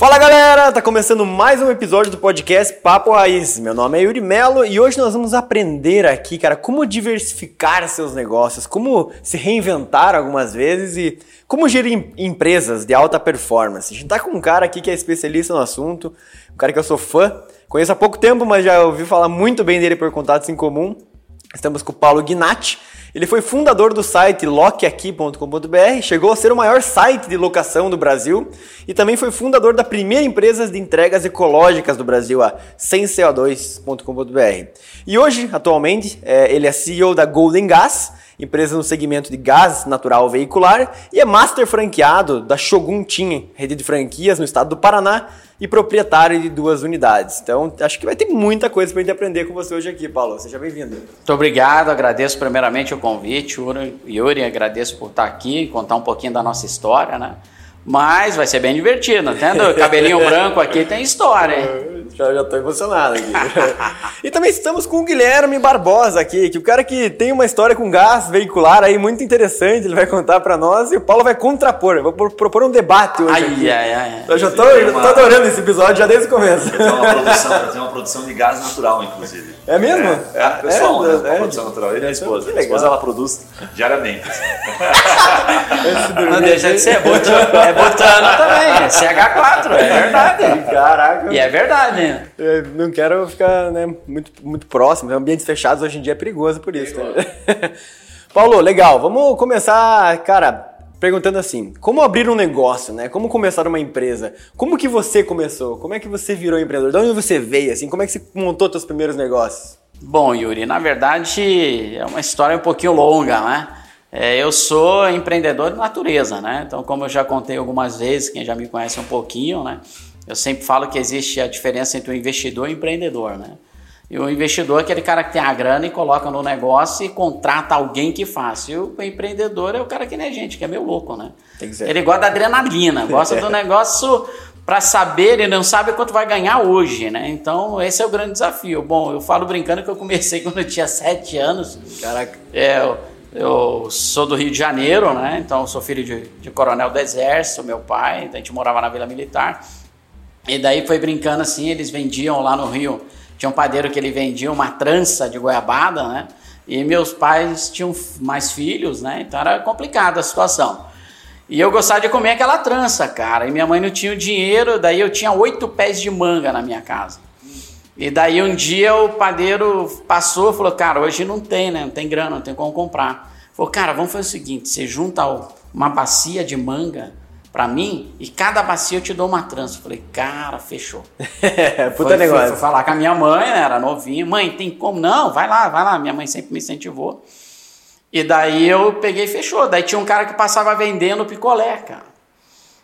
Fala galera, tá começando mais um episódio do podcast Papo Raiz. Meu nome é Yuri Melo e hoje nós vamos aprender aqui, cara, como diversificar seus negócios, como se reinventar algumas vezes e como gerir empresas de alta performance. A gente tá com um cara aqui que é especialista no assunto, um cara que eu sou fã, conheço há pouco tempo, mas já ouvi falar muito bem dele por contatos em comum. Estamos com o Paulo Gnatti. Ele foi fundador do site lockaqui.com.br, chegou a ser o maior site de locação do Brasil e também foi fundador da primeira empresa de entregas ecológicas do Brasil, a semco2.com.br. E hoje, atualmente, é, ele é CEO da Golden Gas, empresa no segmento de gás natural veicular, e é master franqueado da Shogun Team, rede de franquias no estado do Paraná, e proprietário de duas unidades. Então, acho que vai ter muita coisa para a gente aprender com você hoje aqui, Paulo. Seja bem-vindo. Muito obrigado, agradeço primeiramente o convite, Yuri, agradeço por estar aqui, contar um pouquinho da nossa história, né? Mas vai ser bem divertido, entendeu? Cabelinho branco aqui tem história, hein? Já, já tô emocionado aqui. e também estamos com o Guilherme Barbosa aqui, que o cara que tem uma história com gás veicular aí muito interessante, ele vai contar para nós e o Paulo vai contrapor. Eu vou propor um debate hoje. Ai, aqui. ai, ai. Eu já tô, eu tô adorando esse episódio já desde o começo. Tem uma produção, tem uma produção de gás natural, inclusive. É mesmo? É, é pessoal, é, né? é, Uma produção natural. Ele é a esposa. Que A esposa legal. ela produz diariamente. Não deixa de ser, é botano, é também, é CH4, é verdade. Caraca. E é verdade, né? Eu não quero ficar né, muito, muito próximo. Ambientes fechados hoje em dia é perigoso por isso. né? Paulo, legal. Vamos começar, cara, perguntando assim: como abrir um negócio, né? Como começar uma empresa? Como que você começou? Como é que você virou empreendedor? De onde você veio? Assim, como é que você montou seus primeiros negócios? Bom, Yuri, na verdade é uma história um pouquinho longa, né? É, eu sou empreendedor de natureza, né? Então, como eu já contei algumas vezes, quem já me conhece um pouquinho, né? Eu sempre falo que existe a diferença entre o investidor e o empreendedor, né? E o investidor é aquele cara que tem a grana e coloca no negócio e contrata alguém que faça. E o empreendedor é o cara que nem a gente, que é meio louco, né? Tem que ser. Ele gosta da adrenalina, gosta do negócio para saber, ele não sabe quanto vai ganhar hoje, né? Então, esse é o grande desafio. Bom, eu falo brincando que eu comecei quando eu tinha sete anos. Caraca. É, eu, eu sou do Rio de Janeiro, né? Então, sou filho de, de coronel do Exército, meu pai, a gente morava na Vila Militar. E daí foi brincando assim, eles vendiam lá no Rio, tinha um padeiro que ele vendia uma trança de goiabada, né? E meus pais tinham mais filhos, né? Então era complicada a situação. E eu gostava de comer aquela trança, cara. E minha mãe não tinha o dinheiro, daí eu tinha oito pés de manga na minha casa. E daí um dia o padeiro passou e falou, cara, hoje não tem, né? Não tem grana, não tem como comprar. Falou, cara, vamos fazer o seguinte, você junta uma bacia de manga pra mim e cada bacia eu te dou uma trança. Eu Falei, cara, fechou. Puta Foi- negócio. Fui, fui falar com a minha mãe, né, era novinha. Mãe, tem como? Não, vai lá, vai lá. Minha mãe sempre me incentivou. E daí eu peguei e fechou. Daí tinha um cara que passava vendendo picolé, cara.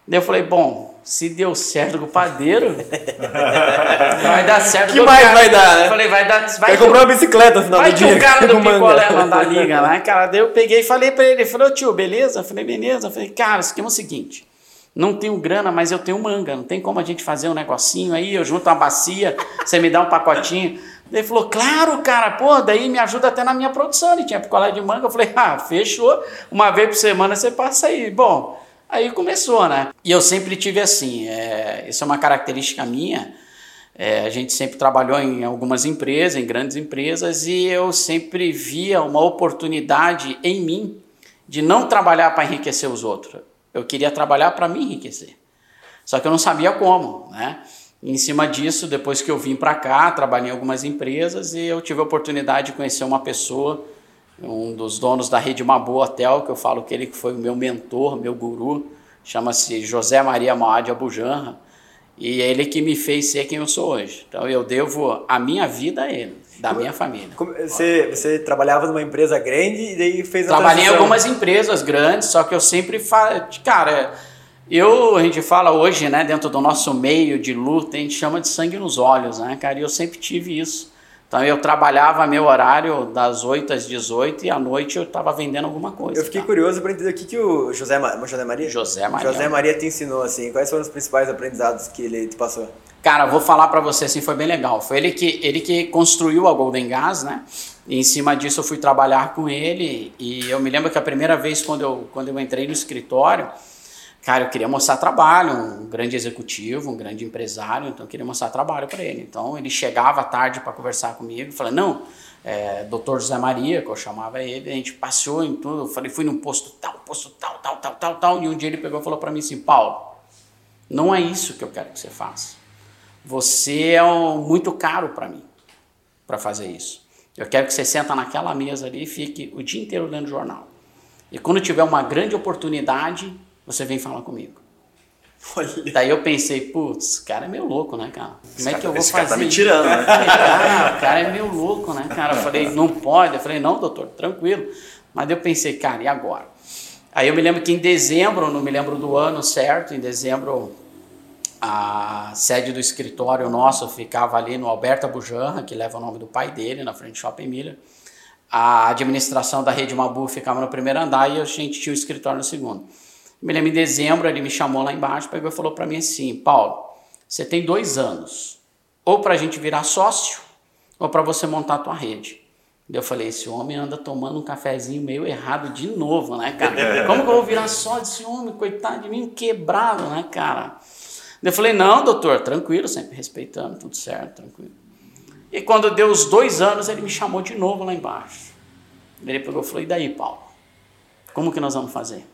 Daí eu falei, bom, se deu certo com o padeiro, vai dar certo Que com o mais cara. vai dar, né? Falei, vai dar. Vai Vai que comprar uma bicicleta no final Vai do que dia. o cara do picolé não dá liga lá, cara. Daí eu peguei e falei pra ele, ele falou, tio, beleza? Eu falei, beleza. Eu falei, cara, isso aqui é o seguinte, não tenho grana, mas eu tenho manga, não tem como a gente fazer um negocinho aí, eu junto uma bacia, você me dá um pacotinho. Ele falou, claro, cara, pô, daí me ajuda até na minha produção. Ele tinha picolé de manga, eu falei, ah, fechou, uma vez por semana você passa aí. Bom, aí começou, né? E eu sempre tive assim, é, isso é uma característica minha, é, a gente sempre trabalhou em algumas empresas, em grandes empresas, e eu sempre via uma oportunidade em mim de não trabalhar para enriquecer os outros. Eu queria trabalhar para me enriquecer. Só que eu não sabia como, né? Em cima disso, depois que eu vim para cá, trabalhei em algumas empresas e eu tive a oportunidade de conhecer uma pessoa, um dos donos da rede Mabu Hotel, que eu falo que ele foi o meu mentor, meu guru, chama-se José Maria Moad Abujanra, e é ele que me fez ser quem eu sou hoje. Então eu devo a minha vida a ele, da minha família. Como- Você, você trabalhava numa empresa grande e daí fez a Trabalhei em algumas empresas grandes, só que eu sempre falo, cara, eu, a gente fala hoje, né, dentro do nosso meio de luta, a gente chama de sangue nos olhos, né, cara, e eu sempre tive isso. Então eu trabalhava meu horário das 8 às 18 e à noite eu estava vendendo alguma coisa. Eu fiquei tá? curioso para entender o que, que o José. José Maria? José Maria. José Maria te ensinou, assim. Quais foram os principais aprendizados que ele te passou? Cara, vou falar para você assim, foi bem legal. Foi ele que, ele que construiu a Golden Gas, né? E em cima disso eu fui trabalhar com ele e eu me lembro que a primeira vez quando eu, quando eu entrei no escritório, cara, eu queria mostrar trabalho, um grande executivo, um grande empresário, então eu queria mostrar trabalho para ele. Então ele chegava à tarde para conversar comigo, falei, não, é, doutor José Maria, que eu chamava ele, a gente passeou em tudo, eu falei, fui num posto tal, posto tal, tal, tal, tal, tal, e um dia ele pegou e falou para mim assim, Paulo, não é isso que eu quero que você faça. Você é um, muito caro para mim, para fazer isso. Eu quero que você senta naquela mesa ali e fique o dia inteiro lendo jornal. E quando tiver uma grande oportunidade, você vem falar comigo. Olha. Daí eu pensei, putz, o cara é meio louco, né, cara? Como é que eu vou esse fazer? cara tá me tirando, né? Cara, o cara é meio louco, né, cara? Eu falei, não pode. Eu falei, não, doutor, tranquilo. Mas eu pensei, cara, e agora? Aí eu me lembro que em dezembro, não me lembro do ano certo, em dezembro a sede do escritório nosso ficava ali no Alberta Bujanra, que leva o nome do pai dele, na frente do Shopping Miller. A administração da Rede Mabu ficava no primeiro andar e a gente tinha o escritório no segundo. Me lembro em dezembro, ele me chamou lá embaixo, pegou e falou para mim assim: Paulo, você tem dois anos, ou para a gente virar sócio, ou para você montar a tua rede. Eu falei: esse homem anda tomando um cafezinho meio errado de novo, né, cara? Como que eu vou virar sócio desse homem, coitado de mim, quebrado, né, cara? Eu falei: não, doutor, tranquilo, sempre respeitando, tudo certo, tranquilo. E quando deu os dois anos, ele me chamou de novo lá embaixo. Ele pegou e falou: e daí, Paulo? Como que nós vamos fazer?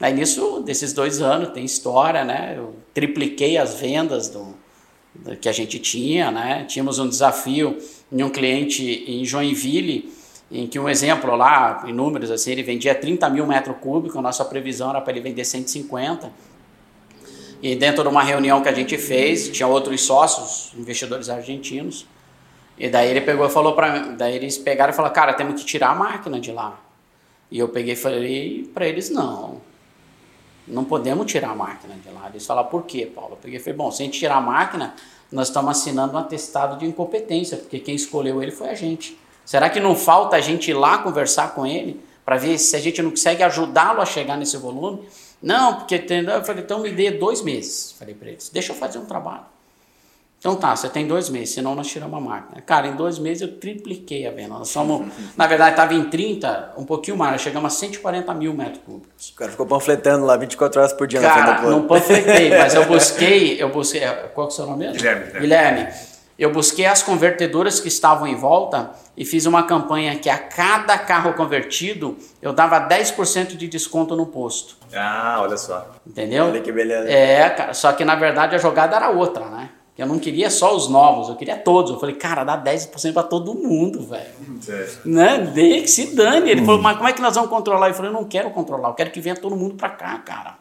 Aí nisso, desses dois anos, tem história, né? Eu tripliquei as vendas do, do, que a gente tinha, né? Tínhamos um desafio em um cliente em Joinville, em que um exemplo lá, em números assim, ele vendia 30 mil metros cúbicos, a nossa previsão era para ele vender 150. E dentro de uma reunião que a gente fez, tinha outros sócios, investidores argentinos, e daí ele pegou e falou para daí eles pegaram e falaram, cara, temos que tirar a máquina de lá. E eu peguei e falei para eles, não, não podemos tirar a máquina de lá. Eles falaram, por quê, Paulo? Eu peguei e falei, bom, se a gente tirar a máquina, nós estamos assinando um atestado de incompetência, porque quem escolheu ele foi a gente. Será que não falta a gente ir lá conversar com ele para ver se a gente não consegue ajudá-lo a chegar nesse volume? Não, porque eu falei, então me dê dois meses. Falei para eles, deixa eu fazer um trabalho. Então tá, você tem dois meses, senão nós tiramos a máquina. Cara, em dois meses eu tripliquei a venda. Nós somos, na verdade, estava em 30, um pouquinho mais, nós chegamos a 140 mil metros cúbicos. O cara ficou panfletando lá 24 horas por dia Cara, na planta. não panfletei, mas eu busquei, eu busquei, qual que é o seu nome mesmo? Guilherme, né? Guilherme. Eu busquei as convertedoras que estavam em volta e fiz uma campanha que a cada carro convertido eu dava 10% de desconto no posto. Ah, olha só. Entendeu? Olha que beleza. É, cara, só que na verdade a jogada era outra, né? Eu não queria só os novos, eu queria todos. Eu falei, cara, dá 10% para todo mundo, velho. É. Né? Dê que se dane. Ele falou, mas como é que nós vamos controlar? Eu falei, eu não quero controlar, eu quero que venha todo mundo para cá, cara.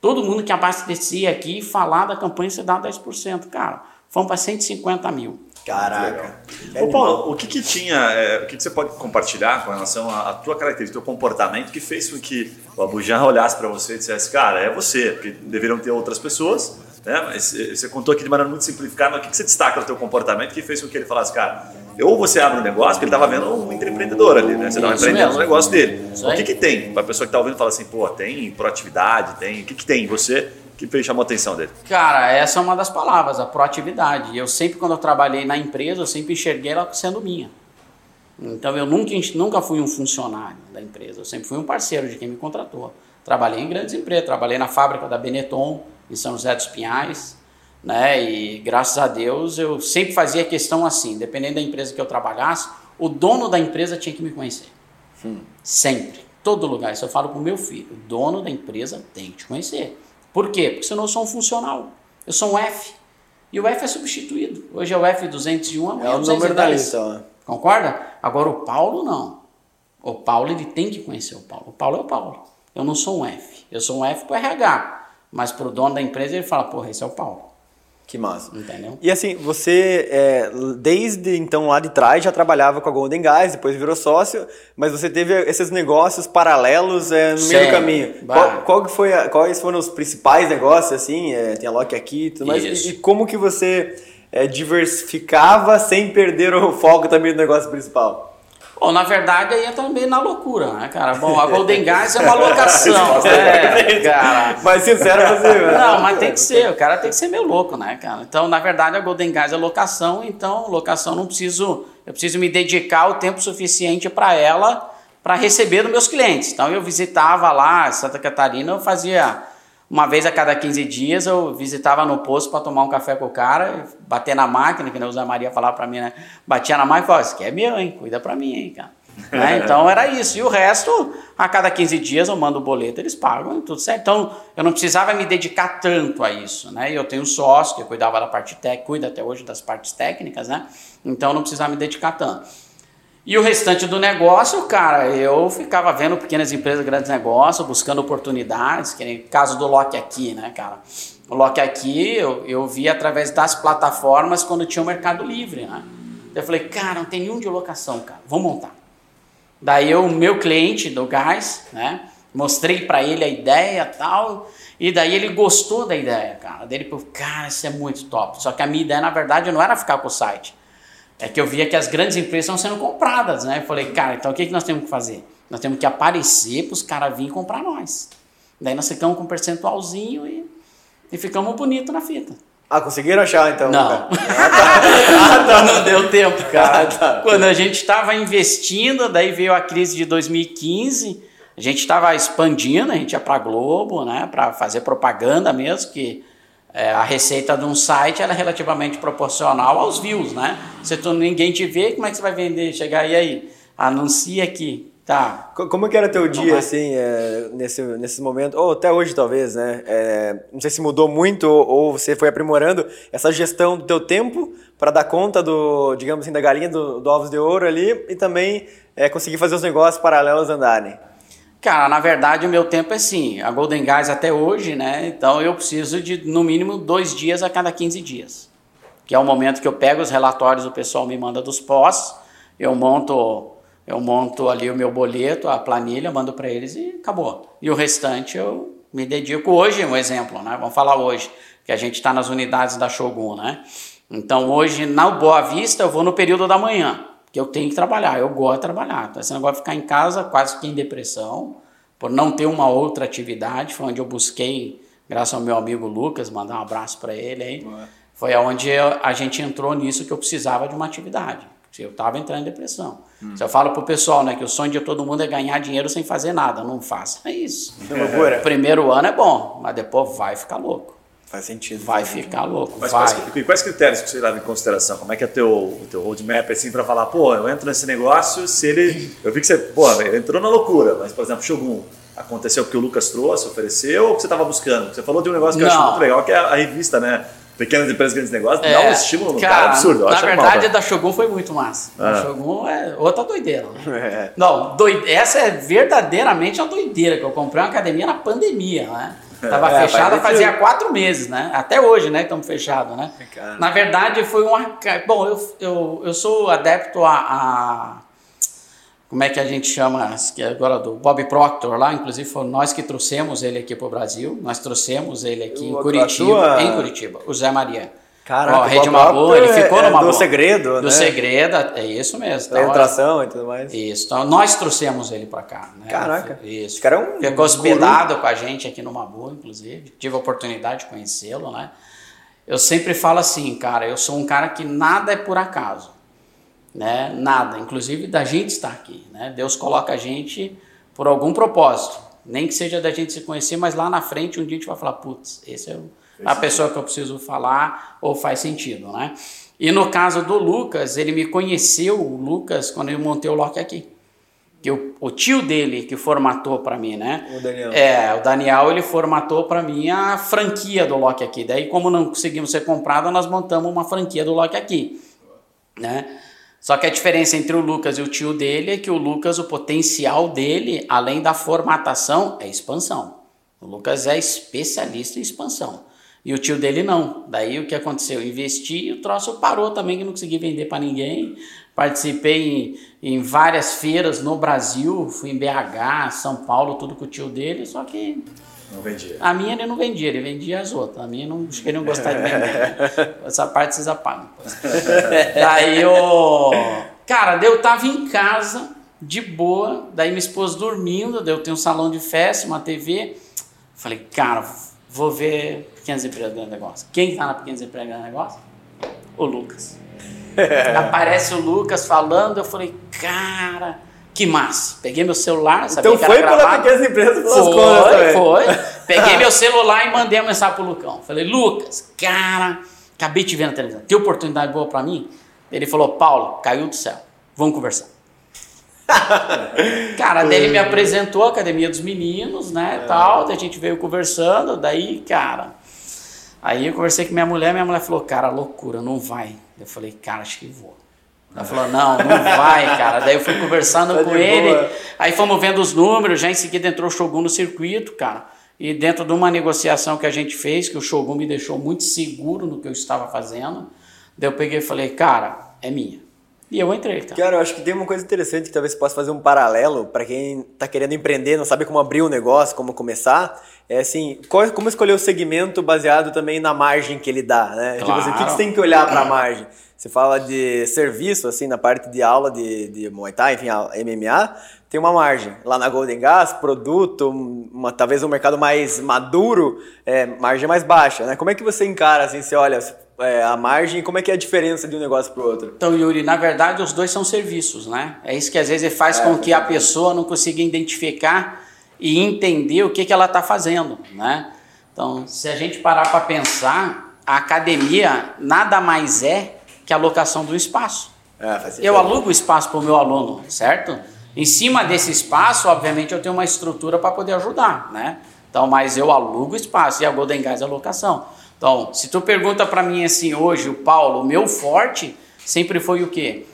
Todo mundo que abastecer aqui e falar da campanha, você dá 10%. Cara, fomos para 150 mil. Caraca. É Ô Paulo, o que que tinha, é, o que que você pode compartilhar com relação à, à tua característica, teu comportamento que fez com que o Abujan olhasse para você e dissesse, cara, é você, porque deveriam ter outras pessoas, né? Mas você contou aqui de maneira muito simplificada, mas o que que você destaca do teu comportamento que fez com que ele falasse, cara, ou você abre um negócio, porque ele estava vendo um empreendedor ali, né? Você estava empreendendo mesmo. no negócio dele. Isso O aí. que que tem? Para a pessoa que está ouvindo e fala assim, pô, tem proatividade, tem, o que que tem em você que fez chamou a atenção dele? Cara, essa é uma das palavras, a proatividade. Eu sempre, quando eu trabalhei na empresa, eu sempre enxerguei ela sendo minha. Então, eu nunca, nunca fui um funcionário da empresa, eu sempre fui um parceiro de quem me contratou. Trabalhei em grandes empresas, trabalhei na fábrica da Benetton, em São José dos Pinhais, né? E graças a Deus eu sempre fazia questão assim, dependendo da empresa que eu trabalhasse, o dono da empresa tinha que me conhecer. Sempre, todo lugar. Isso eu falo pro meu filho, o dono da empresa tem que te conhecer. Por quê? Porque senão eu sou um funcional. Eu sou um F. E o F é substituído. Hoje é o F201, amanhã É o o número da 210. lista, ó. Concorda? Agora o Paulo não. O Paulo ele tem que conhecer o Paulo. O Paulo é o Paulo. Eu não sou um F. Eu sou um F para RH. Mas para o dono da empresa ele fala, porra, esse é o Paulo. Que massa. Entendeu? E assim, você, é, desde então lá de trás, já trabalhava com a Golden Guys, depois virou sócio, mas você teve esses negócios paralelos é, no meio do caminho. Qual, qual que foi a- quais foram os principais negócios, assim? É, tem a Loki aqui e tudo mais. E, e como que você é, diversificava sem perder o foco também do negócio principal? Bom, na verdade aí entra meio na loucura, né, cara? Bom, a Golden Gas é uma locação, né, cara? Mas sincero você, né? Não, mas tem que ser, o cara tem que ser meio louco, né, cara? Então, na verdade, a Golden Gas é locação, então locação não preciso, eu preciso me dedicar o tempo suficiente para ela para receber dos meus clientes. Então eu visitava lá Santa Catarina, eu fazia uma vez a cada 15 dias eu visitava no posto para tomar um café com o cara, bater na máquina, que a Zé Maria falava para mim, né? Batia na máquina e falava, isso aqui é meu, hein? Cuida para mim, hein, cara. né? Então era isso. E o resto, a cada 15 dias eu mando o boleto, eles pagam, tudo certo. Então eu não precisava me dedicar tanto a isso, né? Eu tenho um sócio que cuidava da parte técnica, cuida até hoje das partes técnicas, né? Então eu não precisava me dedicar tanto. E o restante do negócio, cara, eu ficava vendo pequenas empresas, grandes negócios, buscando oportunidades, que nem o caso do Lock Aqui, né, cara? O Lock Aqui eu, eu vi através das plataformas quando tinha o Mercado Livre, né? Eu falei, cara, não tem nenhum de locação, cara, vou montar. Daí o meu cliente do gás, né? Mostrei para ele a ideia tal, e daí ele gostou da ideia, cara. Daí ele falou, cara, isso é muito top. Só que a minha ideia, na verdade, não era ficar com o site é que eu via que as grandes empresas estão sendo compradas, né? Eu falei, cara, então o que, que nós temos que fazer? Nós temos que aparecer para os caras virem comprar nós. Daí nós ficamos com um percentualzinho e, e ficamos bonito na fita. Ah, conseguiram achar então? Não. Cara. Ah, tá. não deu tempo, cara. Ah, tá. Quando a gente estava investindo, daí veio a crise de 2015, a gente estava expandindo, a gente ia para Globo, né, para fazer propaganda mesmo, que é, a receita de um site é relativamente proporcional aos views, né? Se tu, ninguém te vê, como é que você vai vender? Chegar aí, aí, anuncia aqui, tá? Como que era teu dia, assim, é, nesse, nesse momento, ou até hoje talvez, né? É, não sei se mudou muito ou você foi aprimorando essa gestão do teu tempo para dar conta do, digamos assim, da galinha do, do ovos de ouro ali e também é, conseguir fazer os negócios paralelos andarem. Cara, na verdade o meu tempo é assim, a Golden Guys até hoje, né? Então eu preciso de no mínimo dois dias a cada 15 dias. Que é o momento que eu pego os relatórios, o pessoal me manda dos pós, eu monto, eu monto ali o meu boleto, a planilha, mando para eles e acabou. E o restante eu me dedico hoje, um exemplo, né? Vamos falar hoje, que a gente está nas unidades da Shogun, né? Então hoje na Boa Vista eu vou no período da manhã que eu tenho que trabalhar, eu gosto de trabalhar. Então, esse negócio de ficar em casa, quase que em depressão, por não ter uma outra atividade, foi onde eu busquei, graças ao meu amigo Lucas, mandar um abraço para ele aí, foi onde a gente entrou nisso que eu precisava de uma atividade. Eu estava entrando em depressão. Hum. Se eu falo pro pessoal, né, que o sonho de todo mundo é ganhar dinheiro sem fazer nada, não faça isso. É. Primeiro ano é bom, mas depois vai ficar louco. Faz sentido. Vai ficar louco. Mas vai. Quais, quais critérios que você leva em consideração? Como é que é teu, o teu roadmap assim para falar, pô, eu entro nesse negócio, se ele. Eu vi que você, pô, entrou na loucura, mas, por exemplo, Shogun. Aconteceu porque o Lucas trouxe, ofereceu, ou que você estava buscando? Você falou de um negócio que Não. eu acho muito legal, que é a revista, né? Pequenas empresas, grandes negócios, é, dá um estímulo no cara, cara absurdo. na verdade, a da Shogun foi muito massa. Ah. A Shogun é outra doideira. Né? É. Não, doide... essa é verdadeiramente uma doideira, que eu comprei uma academia na pandemia, né? Estava é, fechada fazia quatro meses, né? Até hoje, né? Estamos fechados, né? Na verdade, foi uma. Bom, eu, eu, eu sou adepto a, a, Como é que a gente chama? Que é agora do Bob Proctor lá, inclusive foi nós que trouxemos ele aqui para o Brasil. Nós trouxemos ele aqui eu, em Curitiba. Tua... Em Curitiba, o Zé Maria. Caraca, Ó, Rede Mabu, ele ficou é, numa Do boa. segredo, Do né? segredo, é isso mesmo. Da entração e tudo mais. Isso, então nós trouxemos ele para cá. Né? Caraca. Isso. cara é um Ficou hospedado guru. com a gente aqui no Mabu, inclusive. Tive a oportunidade de conhecê-lo, né? Eu sempre falo assim, cara, eu sou um cara que nada é por acaso. Né? Nada, inclusive da gente estar aqui, né? Deus coloca a gente por algum propósito. Nem que seja da gente se conhecer, mas lá na frente um dia a gente vai falar, putz, esse é o a pessoa que eu preciso falar ou faz sentido, né? E no caso do Lucas, ele me conheceu, o Lucas, quando eu montei o Loki aqui. Que o, o tio dele que formatou para mim, né? O Daniel. É, o Daniel ele formatou para mim a franquia do Loki aqui. Daí, como não conseguimos ser comprado, nós montamos uma franquia do Loki aqui, né? Só que a diferença entre o Lucas e o tio dele é que o Lucas, o potencial dele, além da formatação, é expansão. O Lucas é especialista em expansão. E o tio dele não. Daí o que aconteceu? investi e o troço parou também, que não consegui vender para ninguém. Participei em, em, várias feiras no Brasil, fui em BH, São Paulo, tudo com o tio dele, só que Não vendia. A minha ele não vendia, ele vendia as outras. A minha não, acho que ele não gostava de vender. Essa parte vocês apagam. daí eu. Cara, eu tava em casa, de boa, daí minha esposa dormindo, daí eu tenho um salão de festa, uma TV. Falei, cara, vou ver Pequenas Empresas Grande Negócio. Quem tá na Pequenas Empresas Grande Negócio? O Lucas. Aparece o Lucas falando, eu falei, cara, que massa. Peguei meu celular, sabia Então que foi pela. Pequenas Empresas pelas Foi, também. foi. Peguei meu celular e mandei uma mensagem pro Lucão. Falei, Lucas, cara, acabei de ver na televisão. Tem oportunidade boa pra mim? Ele falou, Paulo, caiu do céu. Vamos conversar. cara, daí ele me apresentou a Academia dos Meninos, né, tal. Daí a gente veio conversando. Daí, cara, aí eu conversei com minha mulher. Minha mulher falou, cara, loucura, não vai. Eu falei, cara, acho que vou. Ela falou, não, não vai, cara. Daí eu fui conversando Tá com ele. boa. Aí fomos vendo os números, já em seguida entrou o Shogun no circuito, cara. E dentro de uma negociação que a gente fez, que o Shogun me deixou muito seguro no que eu estava fazendo, daí eu peguei e falei, cara, é minha. E eu entrei, cara. Cara, eu acho que tem uma coisa interessante que talvez possa fazer um paralelo para quem tá querendo empreender, não sabe como abrir um negócio, como começar. É assim, qual- como escolher o segmento baseado também na margem que ele dá, né? Tipo assim, o que, que você tem que olhar para a margem? Você fala de serviço, assim, na parte de aula de, de Muay Thai, enfim, a MMA, tem uma margem. Lá na Golden Gas, produto, uma, talvez um mercado mais maduro, é, margem mais baixa, né? Como é que você encara, assim, você olha é, a margem, como é que é a diferença de um negócio para o outro? Então, Yuri, na verdade, os dois são serviços, né? É isso que às vezes faz com que a pessoa não consiga identificar e entender o que, que ela está fazendo, né? Então, se a gente parar para pensar, a academia nada mais é que a locação do espaço. É, Eu alugo o espaço para o meu aluno, certo? Em cima desse espaço, obviamente, eu tenho uma estrutura para poder ajudar, né? Então, mas eu alugo o espaço e a Golden Guys é a locação. Então, se tu pergunta para mim assim hoje, o Paulo, o meu forte sempre foi o quê?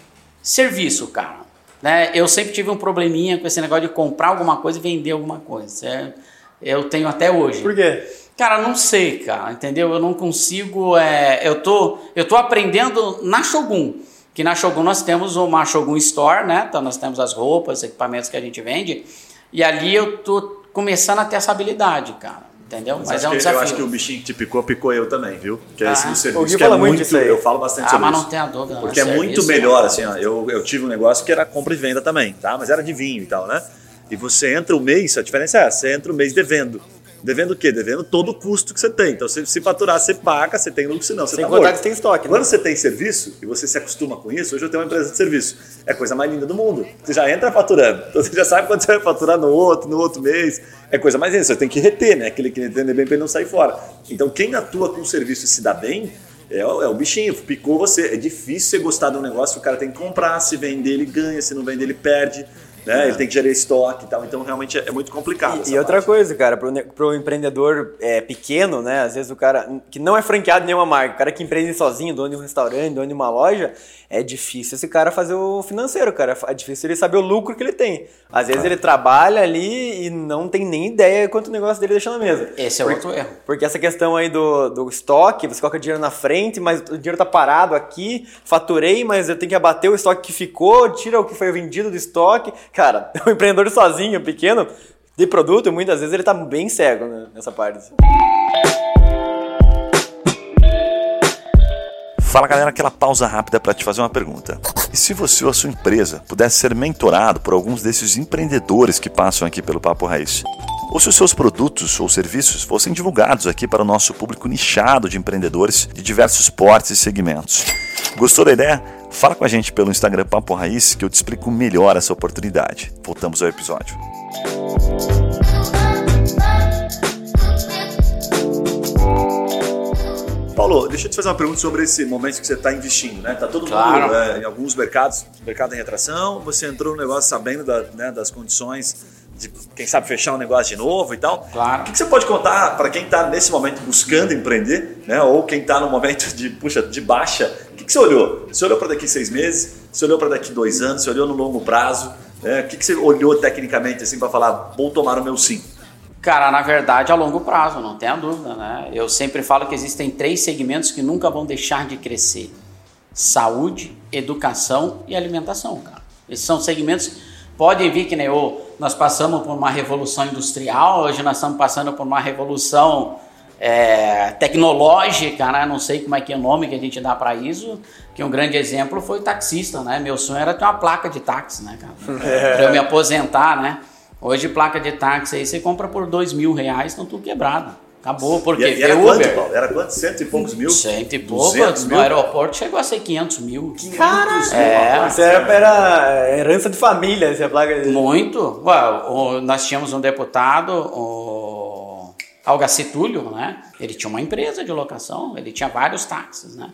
Serviço, cara. Né? Eu sempre tive um probleminha com esse negócio de comprar alguma coisa e vender alguma coisa. É, Eu tenho até hoje. Por quê? Cara, não sei, cara, entendeu? Eu não consigo. é, eu, tô, eu tô aprendendo na Shogun. Que na Shogun nós temos uma Shogun Store, né? Então nós temos as roupas, equipamentos que a gente vende. E ali eu tô começando a ter essa habilidade, cara. Entendeu? Mas, acho é um que- desafio. Eu acho que o bichinho que te picou, picou eu também, viu? Que é Ah. esse do O serviço. Que é muito. Eu falo bastante Ah, sobre mas isso. não tenha dúvida. Porque é muito Serviço, melhor, assim, ó. Eu, eu tive um negócio que era compra e venda também, tá? Mas era de vinho e tal, né? E você entra o mês, a diferença é essa, você entra o mês devendo. Devendo o quê? Devendo todo o custo que você tem. Então, se, se faturar, você paga, você tem lucro, senão você Sem tá contar morto. que tem estoque, né? Quando você tem serviço e você se acostuma com isso, hoje eu tenho uma empresa de serviço. É a coisa mais linda do mundo. Você já entra faturando. Então você já sabe quanto você vai faturar no outro, no outro mês. É coisa mais linda. Você tem que reter, né? Aquele que entender bem para ele não sair fora. Então quem atua com o serviço e se dá bem é o, é o bichinho, picou você. É difícil você gostar de um negócio que o cara tem que comprar, se vender ele ganha, se não vender ele perde. Né? Ele tem que gerar estoque e tal. Então realmente é, muito complicado. E, e outra parte. coisa, cara, ne- pro empreendedor é, pequeno, né? Às vezes o cara que não é franqueado em nenhuma marca, o cara que empreende sozinho, dono de um restaurante, dono de uma loja, é difícil esse cara fazer o financeiro, cara. É difícil ele saber o lucro que ele tem. Às vezes ele trabalha ali e não tem nem ideia quanto o negócio dele deixa na mesa. Esse é outro erro. Porque essa questão aí do, do estoque, você coloca dinheiro na frente, mas o dinheiro tá parado aqui, faturei, mas eu tenho que abater o estoque que ficou, tira o que foi vendido do estoque. Cara, o empreendedor sozinho, pequeno, de produto, muitas vezes ele tá bem cego né, nessa parte. Fala galera, aquela pausa rápida para te fazer uma pergunta. E se você ou a sua empresa pudesse ser mentorado por alguns desses empreendedores que passam aqui pelo Papo Raiz? Ou se os seus produtos ou serviços fossem divulgados aqui para o nosso público nichado de empreendedores de diversos portes e segmentos? Gostou da ideia? Fala com a gente pelo Instagram Papo Raiz que eu te explico melhor essa oportunidade. Voltamos ao episódio. Paulo, deixa eu te fazer uma pergunta sobre esse momento que você está investindo, né? Tá todo Claro. mundo é, em alguns mercados, mercado em retração, você entrou no negócio sabendo da- né, das condições de, quem sabe, fechar um negócio de novo e tal. Claro. O que, que você pode contar para quem está nesse momento buscando empreender, né? Ou quem está no momento de, puxa, de baixa? Que, você olhou? Você olhou para daqui seis meses? Você olhou para daqui dois anos? Você olhou no longo prazo? né? O que, que você olhou tecnicamente assim para falar, vou tomar o meu sim? Cara, na verdade, a longo prazo, não tenha dúvida, né? Eu sempre falo que existem três segmentos que nunca vão deixar de crescer: saúde, educação e alimentação, cara. Esses são segmentos podem vir que nem o nós passamos por uma revolução industrial, hoje nós estamos passando por uma revolução é, tecnológica, né? Não sei como é que é o nome que a gente dá para isso. Que um grande exemplo foi o taxista, né? Meu sonho era ter uma placa de táxi, né, cara? É. Pra eu me aposentar, né? Hoje placa de táxi aí você compra por dois mil reais, estão tudo quebrado. Acabou, porque e, e era Uber. Quanto, Paulo? Era quanto? Cento e poucos mil? Cento e poucos. No aeroporto chegou a ser 500 mil. Caraca! É, Isso era, era herança de família, essa placa. De... Muito. Ué, o, nós tínhamos um deputado, o Algacetúlio, né? Ele tinha uma empresa de locação, ele tinha vários táxis, né?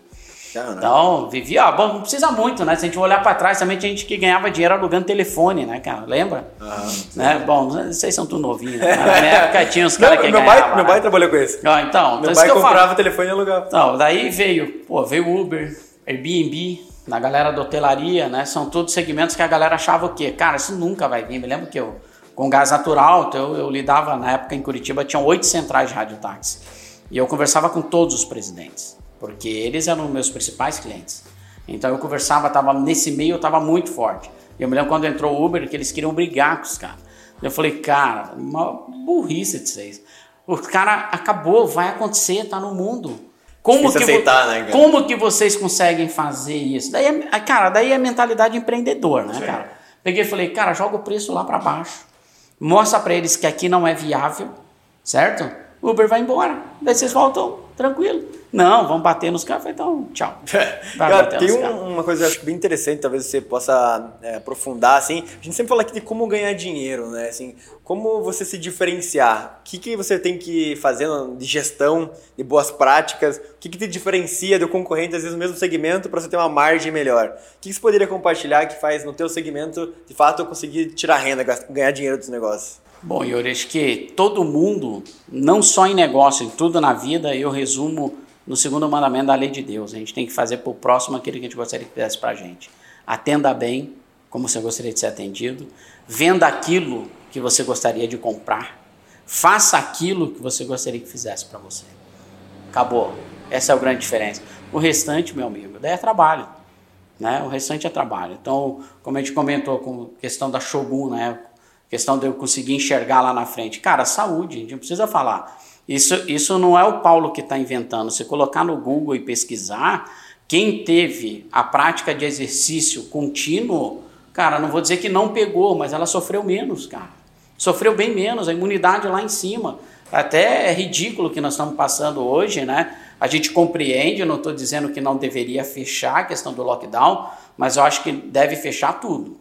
Então, vivia, ó, bom, não precisa muito, né? Se a gente olhar para trás, também tinha gente que ganhava dinheiro alugando telefone, né, cara? Lembra? Uhum, né? Bom, vocês são tudo novinhos, né? Na minha época tinha uns caras que meu ganhavam. Pai, meu pai trabalhou com isso. Ó, então, meu então pai comprava telefone e alugava. Então, daí veio, pô, veio Uber, Airbnb, na galera da hotelaria, né? São todos segmentos que a galera achava o quê? Cara, isso nunca vai vir. Me lembro que eu, com gás natural, eu, eu lidava, na época em Curitiba, tinham oito centrais de radiotáxi. E eu conversava com todos os presidentes porque eles eram meus principais clientes. Então eu conversava, tava nesse meio, eu estava muito forte. E eu me lembro quando entrou o Uber que eles queriam brigar com os caras. Eu falei, cara, uma burrice de vocês. O cara acabou, vai acontecer, tá no mundo. Como que, aceitar, né, como que vocês conseguem fazer isso? Daí, é, cara, daí é mentalidade empreendedor, né, Sim. cara? Peguei e falei, cara, joga o preço lá para baixo. Mostra para eles que aqui não é viável, certo? Uber vai embora. Daí vocês voltam tranquilo. Não, vamos bater nos caras. Então, tchau. Cara, tem um, uma coisa acho bem interessante, talvez você possa é, aprofundar, assim. A gente sempre fala aqui de como ganhar dinheiro, né? Assim, como você se diferenciar. O que, que você tem que fazer de gestão, de boas práticas? O que, que te diferencia do concorrente, às vezes, no mesmo segmento, para você ter uma margem melhor? O que, que você poderia compartilhar que faz no teu segmento, de fato, conseguir tirar renda, ganhar dinheiro dos negócios? Bom, Yuri, acho que todo mundo, não só em negócio, em tudo na vida, eu resumo no segundo mandamento da lei de Deus. A gente tem que fazer para o próximo aquilo que a gente gostaria que fizesse para a gente. Atenda bem, como você gostaria de ser atendido. Venda aquilo que você gostaria de comprar. Faça aquilo que você gostaria que fizesse para você. Acabou. Essa é a grande diferença. O restante, meu amigo, daí é trabalho. Né? O restante é trabalho. Então, como a gente comentou com a questão da Shogun, né? questão de eu conseguir enxergar lá na frente. Cara, saúde, a gente não precisa falar. Isso, isso não é o Paulo que está inventando. Se colocar no Google e pesquisar, quem teve a prática de exercício contínuo, cara, não vou dizer que não pegou, mas ela sofreu menos, cara. Sofreu bem menos, a imunidade lá em cima. Até é ridículo que nós estamos passando hoje, né? A gente compreende, não estou dizendo que não deveria fechar a questão do lockdown, mas eu acho que deve fechar tudo.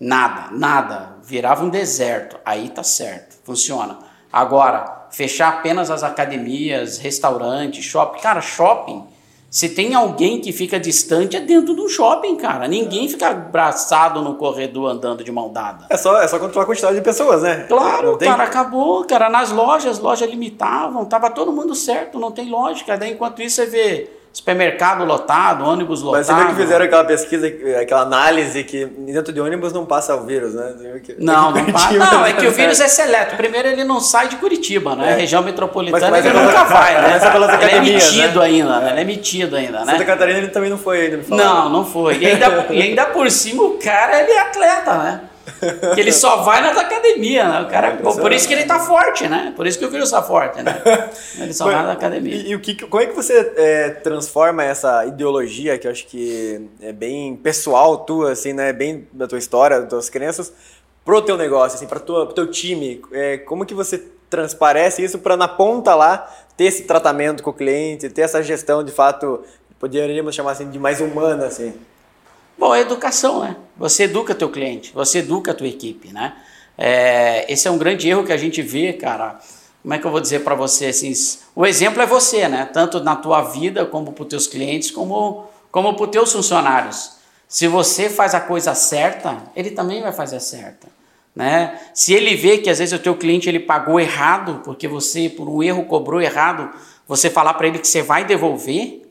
Nada, nada. Virava um deserto. Aí tá certo, funciona. Agora, fechar apenas as academias, restaurantes, shopping. Cara, shopping. Se tem alguém que fica distante, é dentro do shopping, cara. Ninguém fica abraçado no corredor andando de mão dada. É só, é só controlar a quantidade de pessoas, né? Claro, tem... cara, acabou, cara. Nas lojas, lojas limitavam, tava todo mundo certo, não tem lógica. Daí, enquanto isso, você vê supermercado lotado, ônibus lotado. Mas você viu que fizeram aquela pesquisa, aquela análise que dentro de ônibus não passa o vírus, né? Não, não passa. Não, é que o vírus é seleto. Primeiro ele não sai de Curitiba, né? É. Região metropolitana mas, mas ele nunca vai, né? Ele é emitido né? ainda, né? Ele é emitido ainda, né? Santa Catarina ele também não foi ainda, me Não, não foi. E ainda, e ainda por cima o cara, ele é atleta, né? Que ele só vai nas academias, né? O cara, é, por isso que ele tá forte, né? Por isso que o vírus tá forte, né? Ele só vai na academia. E, e, o que, como é que você é, transforma essa ideologia, que eu acho que é bem pessoal tua, assim, né? Bem da tua história, das tuas crenças, pro teu negócio, assim, para pro teu time? É, como que você transparece isso para na ponta lá ter esse tratamento com o cliente, ter essa gestão de fato, poderíamos chamar assim de mais humana, assim? Bom, é educação, né? Você educa teu cliente, você educa a tua equipe, né? É, esse é um grande erro que a gente vê, cara. Como é que eu vou dizer para você assim? O exemplo é você, né? Tanto na tua vida como para os teus clientes, como como para os teus funcionários. Se você faz a coisa certa, ele também vai fazer a certa. Né? Se ele vê que às vezes o teu cliente ele pagou errado, porque você por um erro cobrou errado, você falar para ele que você vai devolver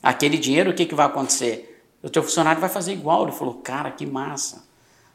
aquele dinheiro, o que, que vai acontecer? O teu funcionário vai fazer igual. Ele falou, cara, que massa.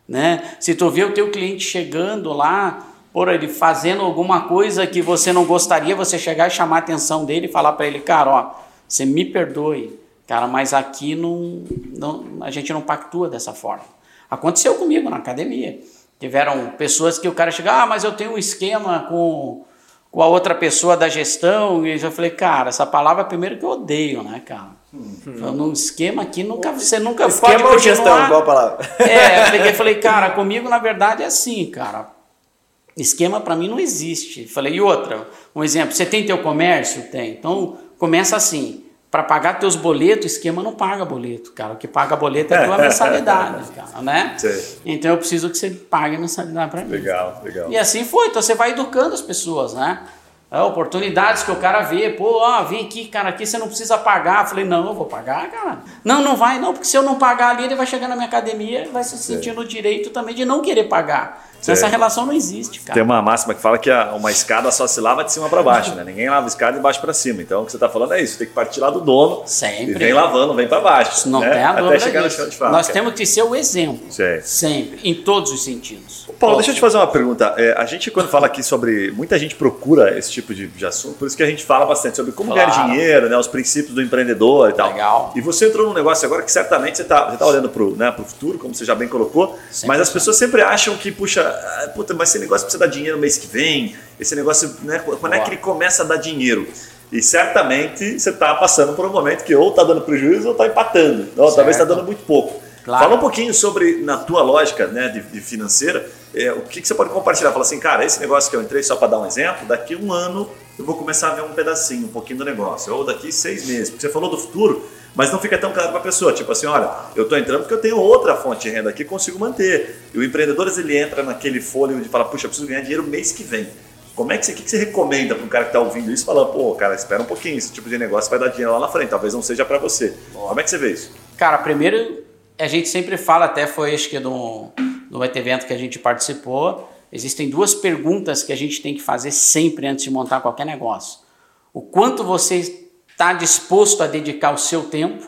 Né? Se tu vê o teu cliente chegando lá, por ele fazendo alguma coisa que você não gostaria, você chegar e chamar a atenção dele e falar para ele, cara, ó, você me perdoe, cara, mas aqui não, não, a gente não pactua dessa forma. Aconteceu comigo na academia. Tiveram pessoas que o cara chega, ah, mas eu tenho um esquema com, com a outra pessoa da gestão. E eu falei, cara, essa palavra primeiro que eu odeio, né, cara? Hum. Num esquema aqui, nunca, você nunca esquema pode ou gestão, qual a palavra? É, eu peguei e falei, cara, comigo na verdade é assim, cara. Esquema para mim não existe. Falei, e outra, um exemplo, você tem teu comércio? Tem. Então, começa assim para pagar teus boletos, esquema não paga boleto, cara. O que paga boleto é a tua mensalidade, cara, né? Sim. Então eu preciso que você pague a mensalidade para mim. Legal, legal. E assim foi. Então você vai educando as pessoas, né? É, oportunidades que o cara vê, pô, ó, vem aqui, cara, aqui você não precisa pagar. Eu falei, não, eu vou pagar, cara. Não, não vai, não, porque se eu não pagar ali, ele vai chegar na minha academia e vai se sentir no direito também de não querer pagar. Essa relação não existe, cara. Tem uma máxima que fala que uma escada só se lava de cima para baixo, né? Ninguém lava a escada de baixo para cima. Então o que você está falando é isso, tem que partir lá do dono. Sempre. E vem lavando, vem para baixo. Não né? tem a Até chegar no chão de fábrica. Nós temos que ser o exemplo. Sim. Sempre, em todos os sentidos. Paulo, deixa eu te fazer uma pergunta. É, a gente, quando fala aqui sobre. Muita gente procura esse tipo de, de assunto, por isso que a gente fala bastante sobre como claro. ganhar dinheiro, né, os princípios do empreendedor e tal. Legal. E você entrou num negócio agora que certamente você está você tá olhando para o né, futuro, como você já bem colocou, sempre mas as pessoas sempre acham que, puxa, ah, puta, mas esse negócio precisa dar dinheiro no mês que vem, esse negócio, né, quando Boa. é que ele começa a dar dinheiro? E certamente você está passando por um momento que ou está dando prejuízo ou está empatando, ou talvez está dando muito pouco. Claro. Fala um pouquinho sobre, na tua lógica né, de, de financeira, é, o que, que, você pode compartilhar? Fala assim, cara, esse negócio que eu entrei, só para dar um exemplo, daqui um ano eu vou começar a ver um pedacinho, um pouquinho do negócio, ou daqui seis meses, porque você falou do futuro, mas não fica tão claro para a pessoa, tipo assim, olha, eu estou entrando porque eu tenho outra fonte de renda aqui consigo manter. E o empreendedor, ele entra naquele fôlego de falar, puxa, eu preciso ganhar dinheiro mês que vem. Como é que você, que, que você recomenda para um cara que está ouvindo isso, falando, pô, cara, espera um pouquinho, esse tipo de negócio vai dar dinheiro lá na frente, talvez não seja para você. Como é que você vê isso? Cara, primeiro, a gente sempre fala, até foi acho que no, no evento que a gente participou, existem duas perguntas que a gente tem que fazer sempre antes de montar qualquer negócio. O quanto você está disposto a dedicar o seu tempo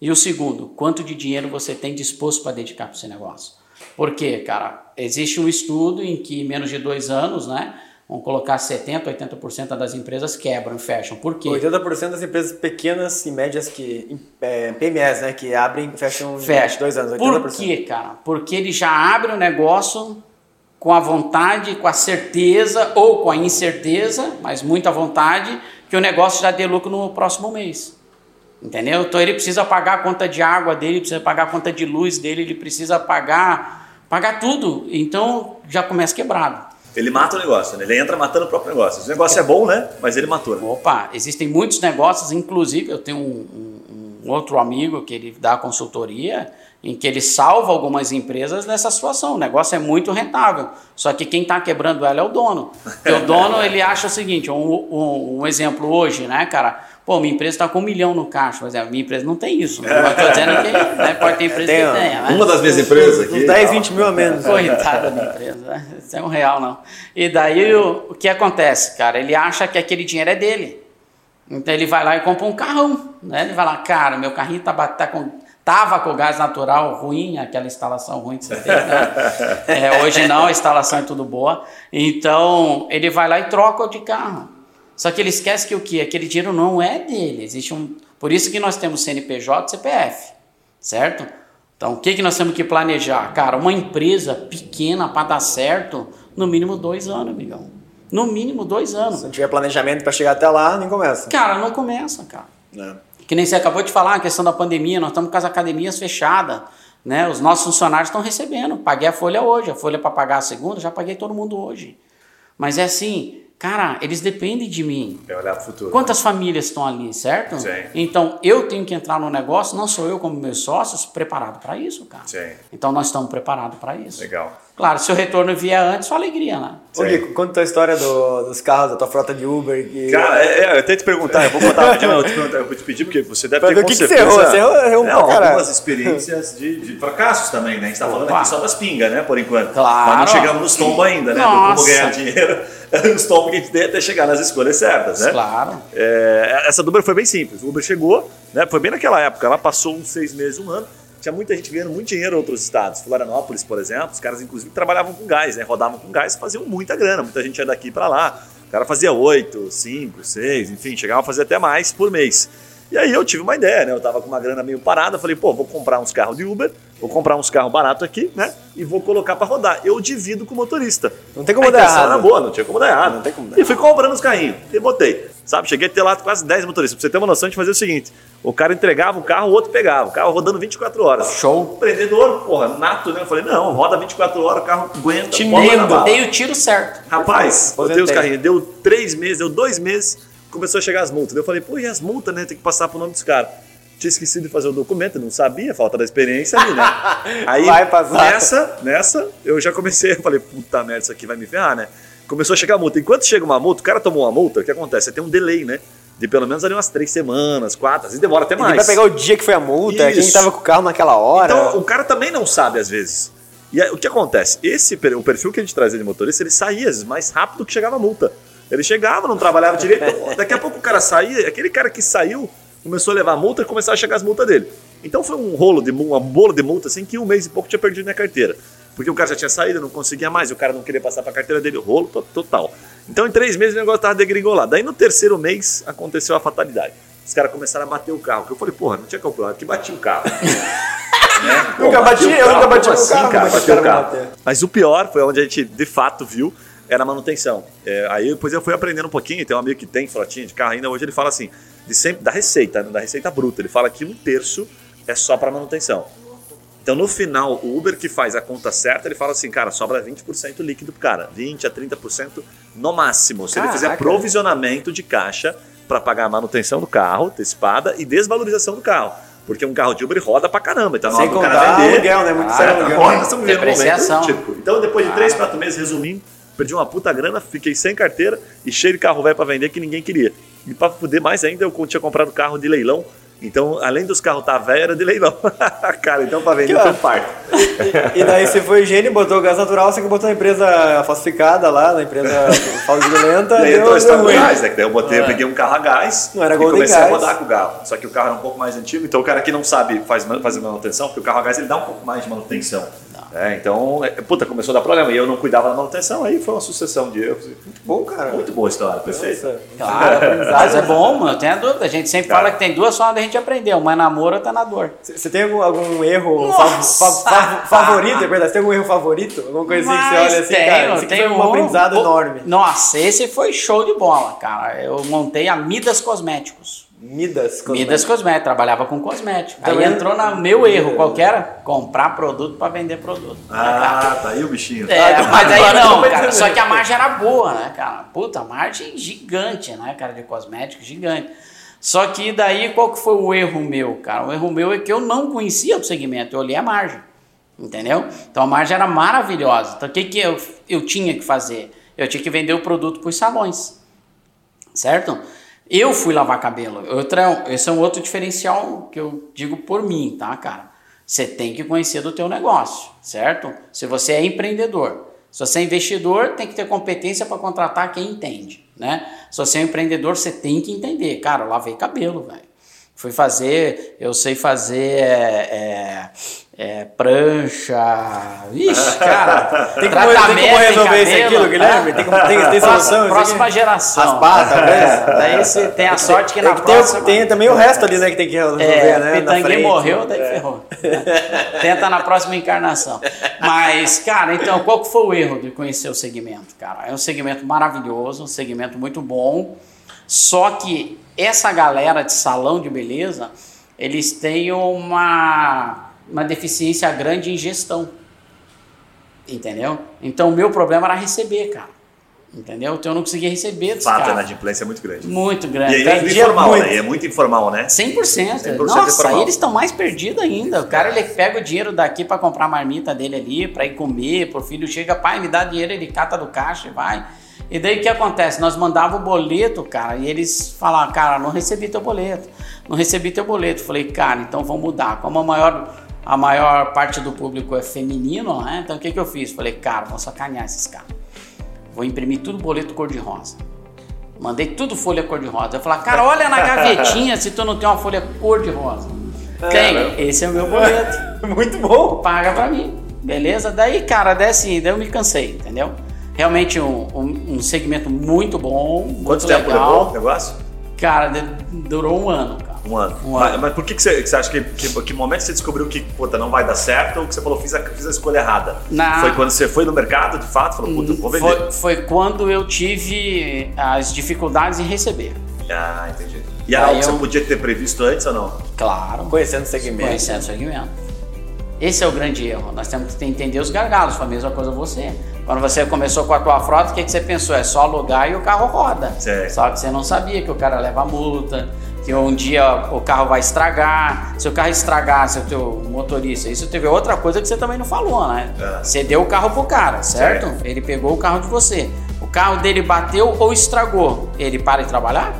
e o segundo, quanto de dinheiro você tem disposto para dedicar para o seu negócio. Por quê, cara? Existe um estudo em que em menos de dois anos, né? Vamos colocar 70%, 80% das empresas quebram e fecham. Por quê? 80% das empresas pequenas e médias que. É, PMS, né? Que abrem e fecham Fecha. em dois anos. 80%. Por quê, cara? Porque ele já abre o negócio com a vontade, com a certeza ou com a incerteza, mas muita vontade que o negócio já dê lucro no próximo mês. Entendeu? Então ele precisa pagar a conta de água dele, precisa pagar a conta de luz dele, ele precisa pagar, pagar tudo. Então já começa quebrado. Ele mata o negócio, né? ele entra matando o próprio negócio. O negócio é bom, né? Mas ele matou. Né? Opa, existem muitos negócios, inclusive eu tenho um, um, um outro amigo que ele dá consultoria em que ele salva algumas empresas nessa situação. O negócio é muito rentável, só que quem está quebrando ela é o dono. Porque o dono ele acha o seguinte, um, um, um exemplo hoje, né, cara? Pô, minha empresa está com um milhão no caixa, mas a minha empresa não tem isso. Mas estou dizendo que né, pode ter empresa tem, que tenha. Né? Uma das minhas empresas aqui. Uns 10, 20 mil a menos. Coitada da empresa. Isso é um real, não. E daí o, o que acontece, cara? Ele acha que aquele dinheiro é dele. Então ele vai lá e compra um carrão. Né? Ele vai lá, cara, meu carrinho tá, tá com Estava com gás natural ruim, aquela instalação ruim que você fez, né? é, hoje não, a instalação é tudo boa. Então, ele vai lá e troca o de carro. Só que ele esquece que o que? Aquele dinheiro não é dele. Existe um. Por isso que nós temos CNPJ e CPF, certo? Então, o que, que nós temos que planejar? Cara, uma empresa pequena para dar certo, no mínimo dois anos, amigão. No mínimo dois anos. Se não tiver planejamento para chegar até lá, nem começa. Cara, não começa, cara. É. Que nem você acabou de falar, a questão da pandemia, nós estamos com as academias fechadas. Né? Os nossos funcionários estão recebendo. Paguei a folha hoje, a folha para pagar a segunda, já paguei todo mundo hoje. Mas é assim, Cara, eles dependem de mim. É olhar para o futuro. Quantas famílias estão ali, certo? Sim. Então, eu tenho que entrar no negócio, não sou eu como meus sócios, preparado para isso, cara. Sim. Então, nós estamos preparados para isso. Legal. Claro, se o retorno vier antes, só alegria, né? Ô, Rico, conta a história do, dos carros, da tua frota de Uber. Que... Cara, é, é, eu que te perguntar, eu vou contar rapidinho, eu, te perguntar, eu vou te pedir, porque você deve Mas ter o com que, que certeza... você errou? Você errou, um é, pouco, algumas experiências de, de, fracassos também, né? A gente está falando Opa. aqui só das pingas, né, por enquanto. Claro. Mas não chegamos nos tombos ainda, né? Nossa. Do como ganhar dinheiro, nos tombos que a gente tem até chegar nas escolhas certas, né? Claro. É, essa do Uber foi bem simples. O Uber chegou, né? Foi bem naquela época, ela passou uns seis meses, um ano. Tinha muita gente ganhando muito dinheiro em outros estados. Florianópolis, por exemplo, os caras inclusive trabalhavam com gás, né? Rodavam com gás, faziam muita grana. Muita gente ia daqui para lá. O cara fazia oito, cinco, seis, enfim, chegava a fazer até mais por mês. E aí eu tive uma ideia, né? Eu tava com uma grana meio parada, falei, pô, vou comprar uns carros de Uber, vou comprar uns carros baratos aqui, né? E vou colocar para rodar. Eu divido com o motorista. Não tem como a dar errado. Era boa, não tinha como dar errado. Não tem como dar e fui comprando os carrinhos e botei. Sabe, cheguei a ter lá quase 10 motoristas. Pra você ter uma noção, a gente fazia o seguinte: o cara entregava o carro, o outro pegava. O carro rodando 24 horas. Show. Empreendedor, porra, nato, né? Eu falei, não, roda 24 horas, o carro aguenta. Te bala. dei o tiro certo. Rapaz, botei os carrinhos. Deu três meses, deu dois meses, começou a chegar as multas. Eu falei, pô, e as multas, né? Tem que passar pro nome dos caras. Tinha esquecido de fazer o documento, não sabia, falta da experiência ali, né? Aí, nessa, nessa, eu já comecei, eu falei, puta merda, isso aqui vai me ferrar, né? Começou a chegar a multa. Enquanto chega uma multa, o cara tomou uma multa, o que acontece? Você tem um delay, né? De pelo menos ali umas três semanas, quatro, às vezes demora até mais. vai pegar o dia que foi a multa, quem Isso. tava com o carro naquela hora. Então, o cara também não sabe às vezes. E aí, o que acontece? Esse o perfil que a gente trazia de motorista, ele saía vezes mais rápido que chegava a multa. Ele chegava, não trabalhava direito, daqui a pouco o cara saía, aquele cara que saiu começou a levar a multa e começaram a chegar as multas dele. Então foi um rolo de uma bola de multa assim que um mês e pouco tinha perdido minha carteira. Porque o cara já tinha saído, não conseguia mais, o cara não queria passar para a carteira dele, rolo to- total. Então em três meses o negócio tava degringolado. Daí no terceiro mês aconteceu a fatalidade. Os caras começaram a bater o carro. Que eu falei, porra, não tinha calculado que batia o carro. Né? Pô, Nunca bati, eu nunca bati assim, carro, cara, os o carro. Mas o pior foi onde a gente de fato viu era a manutenção. É, aí depois eu fui aprendendo um pouquinho, tem um amigo que tem frotinha de carro ainda, hoje ele fala assim, de sempre, da receita, né, da receita bruta, ele fala que um terço é só para manutenção. Então no final, o Uber que faz a conta certa, ele fala assim, cara, sobra 20% líquido pro cara, 20 a 30% no máximo. Se ele fizer Caraca. provisionamento de caixa para pagar a manutenção do carro, antecipada e desvalorização do carro. Porque um carro de Uber roda pra caramba, então Sem do cara contar vender, aluguel, né? Muito Ah, sério aluguel. nós estamos momento típico. Então, depois de 3, 4 meses, resumindo, perdi uma puta grana, fiquei sem carteira e cheio de carro velho pra vender que ninguém queria. E pra fuder mais ainda, eu tinha comprado carro de leilão. Então, além dos carros estar tá velho, era de leilão. Cara, então pra vender foi um parto. E daí você foi higiene, botou gás natural, você que botou na empresa falsificada lá, na empresa fraudulenta. Aí deu- entrou a deu ruim. gás, né? Daí eu botei, eu peguei um carro a gás Não era e comecei a Gás. rodar com o carro. Só que o carro era um pouco mais antigo, então o cara que não sabe faz, fazer manutenção, porque o carro a gás ele dá um pouco mais de manutenção. É, então, é, puta, começou a dar problema. E eu não cuidava da manutenção, aí foi uma sucessão de erros. Bom, cara. Muito boa a história, perfeito. Claro, mas é bom, mano, tem a dúvida. A gente sempre fala que tem duas formas da gente aprender. Uma é namoro, outra é na dor. Você tem algum, algum erro Nossa! fa- fa- fa- favorito? É verdade? Você tem algum erro favorito? Alguma coisa assim que você olha assim, tenho, cara? Isso foi tenho um aprendizado enorme. Nossa, esse foi show de bola, cara. Eu montei a Midas Cosméticos. Midas. Midas Cosméticos, trabalhava com cosméticos. Aí Também- entrou no meu erro, qual que era? Comprar produto para vender produto. Ah, tá aí o bichinho. É, Ah, mas aí não, cara. Só que a margem era boa, né, cara? Puta, margem gigante, né, cara, de cosméticos, gigante. Só que daí qual que foi o erro meu, cara? O erro meu é que eu não conhecia o segmento, eu olhei a margem. Entendeu? Então a margem era maravilhosa. Então o que, que eu, eu tinha que fazer? Eu tinha que vender o produto para os salões. Certo? Eu fui lavar cabelo. Outra, esse é um outro diferencial que eu digo por mim, tá, cara? Você tem que conhecer do teu negócio, certo? Se você é empreendedor. Se você é investidor, tem que ter competência para contratar quem entende, né? Se você é empreendedor, você tem que entender. Cara, eu lavei cabelo, velho. Fui fazer, eu sei fazer é, é, é, prancha. Ixi, cara. Tem como, tem como resolver isso aqui, Guilherme? Tem, como- tem, tem solução? Próxima, isso aqui? próxima geração. Raspar, talvez? Daí você tem a sorte que na É tem, próxima. tem também o resto ali, né, que tem que resolver, É, né? na Pitangui frente. morreu, daí É. ferrou. Tenta na próxima encarnação. Mas, cara, então, qual que foi o erro de conhecer o segmento, cara? É um segmento maravilhoso, um segmento muito bom. Só que essa galera de salão de beleza, eles têm uma, uma deficiência grande em gestão. Entendeu? Então, o meu problema era receber, cara. Entendeu? Então, eu não conseguia receber dos Fato, a caras. inadimplência é muito grande. Muito E grande. aí é Perdia informal, muito. né? E é muito informal, né? 100%. 100% Nossa, informal. aí eles estão mais perdidos ainda. O cara ele pega o dinheiro daqui para comprar a marmita dele ali, para ir comer, pro filho chega, pai, me dá dinheiro, ele cata do caixa e vai. E daí o que acontece? Nós mandava o boleto, cara, e eles falavam, cara, não recebi teu boleto. Não recebi teu boleto. Falei, cara, então vamos mudar. Como a maior a maior parte do público é feminino, né? Então o que que eu fiz? Falei, cara, vou sacanear esses caras. Vou imprimir tudo boleto cor-de-rosa. Mandei tudo folha cor-de-rosa. Eu falei, cara, olha na gavetinha se tu não tem uma folha cor-de-rosa. Tem, esse é o meu boleto. Muito bom. Paga pra mim. Beleza? Daí, cara, daí assim, daí eu me cansei, entendeu? Realmente um, um, um segmento muito bom, muito Quanto tempo legal. levou o negócio? Cara, de- durou um ano, cara. Um ano. Um mas, ano. mas por que, que, você, que você acha que, que, que momento você descobriu que puta, não vai dar certo ou que você falou, fiz a, fiz a escolha errada? Na- Foi quando você foi no mercado, de fato, falou, puta, vou vender. Foi, foi quando eu tive as dificuldades em receber. Ah, entendi. E era algo que eu- você podia ter previsto antes ou não? Claro. Conhecendo o segmento. Conhecendo o segmento. Esse é o grande erro. Nós temos que entender os gargalos. Foi a mesma coisa você. Quando você começou com a tua frota, o que, que você pensou? É só alugar e o carro roda. Certo. Só que você não sabia que o cara leva multa, que um dia o carro vai estragar. Se o carro estragar, se o teu motorista. Isso teve outra coisa que você também não falou, né? É. Você deu o carro pro cara, certo? Certo. Ele pegou o carro de você. O carro dele bateu ou estragou. Ele para de trabalhar?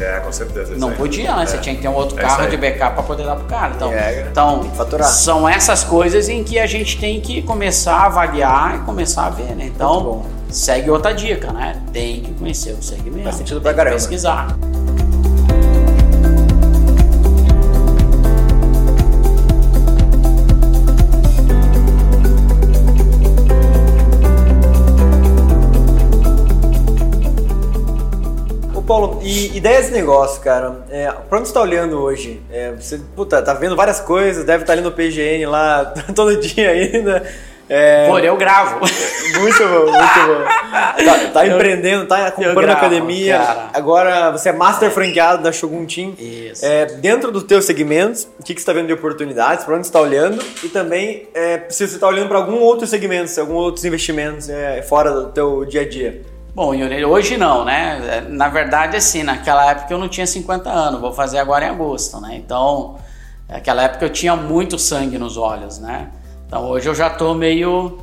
É, com certeza. Não podia, né? Você É. tinha que ter um outro É carro de backup para poder dar pro cara. Então, É, então são essas coisas em que a gente tem que começar a avaliar e começar a ver, né? Então, segue outra dica, né? Tem que conhecer o segmento. Faz sentido pra caramba. pesquisar. Paulo, e ideia desse negócio, cara? É, pra onde você tá olhando hoje? É, você, puta, tá vendo várias coisas, deve estar ali no PGN lá todo dia ainda. É, Pô, eu gravo. Muito bom, muito bom. Tá, tá empreendendo, tá comprando academia. cara. Agora você é master franqueado da Shogun Team. Isso. É, dentro dos teus segmentos, o que, que você está vendo de oportunidades, para onde você está olhando e também é, se você está olhando para algum outro segmento, se algum outros investimentos é, fora do teu dia a dia. Bom, Yuri, hoje não, né? Na verdade, assim, naquela época eu não tinha 50 anos, vou fazer agora em agosto, né? Então, naquela época eu tinha muito sangue nos olhos, né? Então hoje eu já tô meio.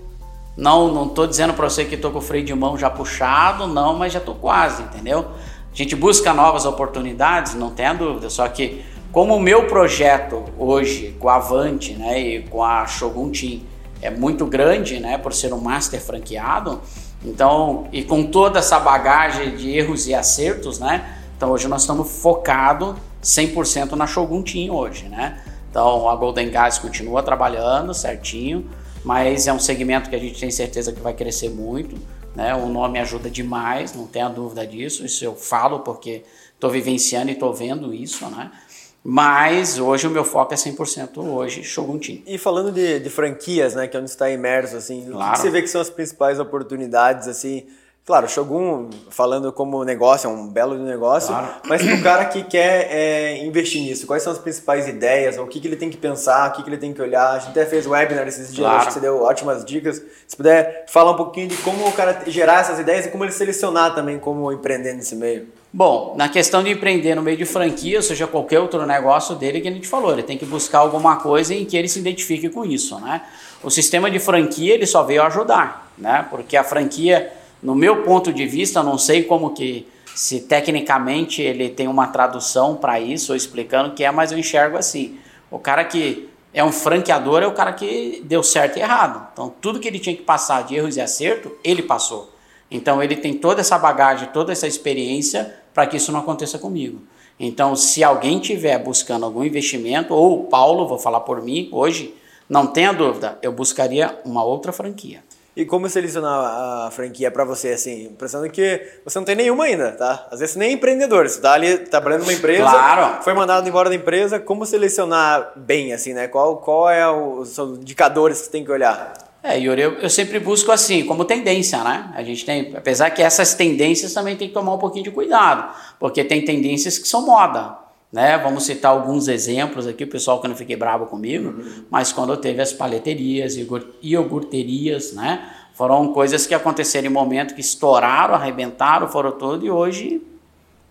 Não, não tô dizendo para você que tô com o freio de mão já puxado, não, mas já tô quase, entendeu? A gente busca novas oportunidades, não tenha dúvida, só que como o meu projeto hoje com a Avante, né, e com a Shogun Team é muito grande, né, por ser um master franqueado, então, e com toda essa bagagem de erros e acertos, né? Então hoje nós estamos focados 100% na Shogun Team hoje, né? Então a Golden Gas continua trabalhando certinho, mas é um segmento que a gente tem certeza que vai crescer muito, né? O nome ajuda demais, não tenha dúvida disso, isso eu falo porque estou vivenciando e estou vendo isso, né? Mas hoje o meu foco é 100% hoje Shogun Team. E falando de, de franquias, né, que é onde está imerso, assim, o que Claro. você vê que são as principais oportunidades, assim, Claro, Shogun, falando como negócio, é um belo negócio, Claro. mas para o cara que quer é, investir nisso, quais são as principais ideias, o que, que ele tem que pensar, o que, que ele tem que olhar? A gente até fez webinar esses dias, Claro. acho que você deu ótimas dicas. Se puder falar um pouquinho de como o cara gerar essas ideias e como ele selecionar também como empreender nesse meio. Bom, na questão de empreender no meio de franquia, ou seja, qualquer outro negócio dele que a gente falou, ele tem que buscar alguma coisa em que ele se identifique com isso, né? O sistema de franquia, ele só veio ajudar, né? Porque a franquia, no meu ponto de vista, não sei como que, se tecnicamente ele tem uma tradução para isso, ou explicando o que é, mas eu enxergo assim. O cara que é um franqueador é o cara que deu certo e errado. Então, tudo que ele tinha que passar de erros e acerto, ele passou. Então ele tem toda essa bagagem, toda essa experiência para que isso não aconteça comigo. Então, se alguém tiver buscando algum investimento, ou o Paulo, vou falar por mim hoje, não tenha dúvida, eu buscaria uma outra franquia. E como selecionar a franquia para você, assim? Pensando que você não tem nenhuma ainda, tá? Às vezes nem é empreendedor, você tá ali trabalhando numa empresa, Claro. foi mandado embora da empresa, como selecionar bem, assim, né? Qual, qual é o, os indicadores que você tem que olhar? É, Yuri, eu, eu sempre busco assim, como tendência, né? A gente tem, apesar que essas tendências também tem que tomar um pouquinho de cuidado, porque tem tendências que são moda, né? Vamos citar alguns exemplos aqui, o pessoal que não fique bravo comigo, mas quando teve as paleterias, iogur- iogurterias, né? Foram coisas que aconteceram em momento que estouraram, arrebentaram, foram todo e hoje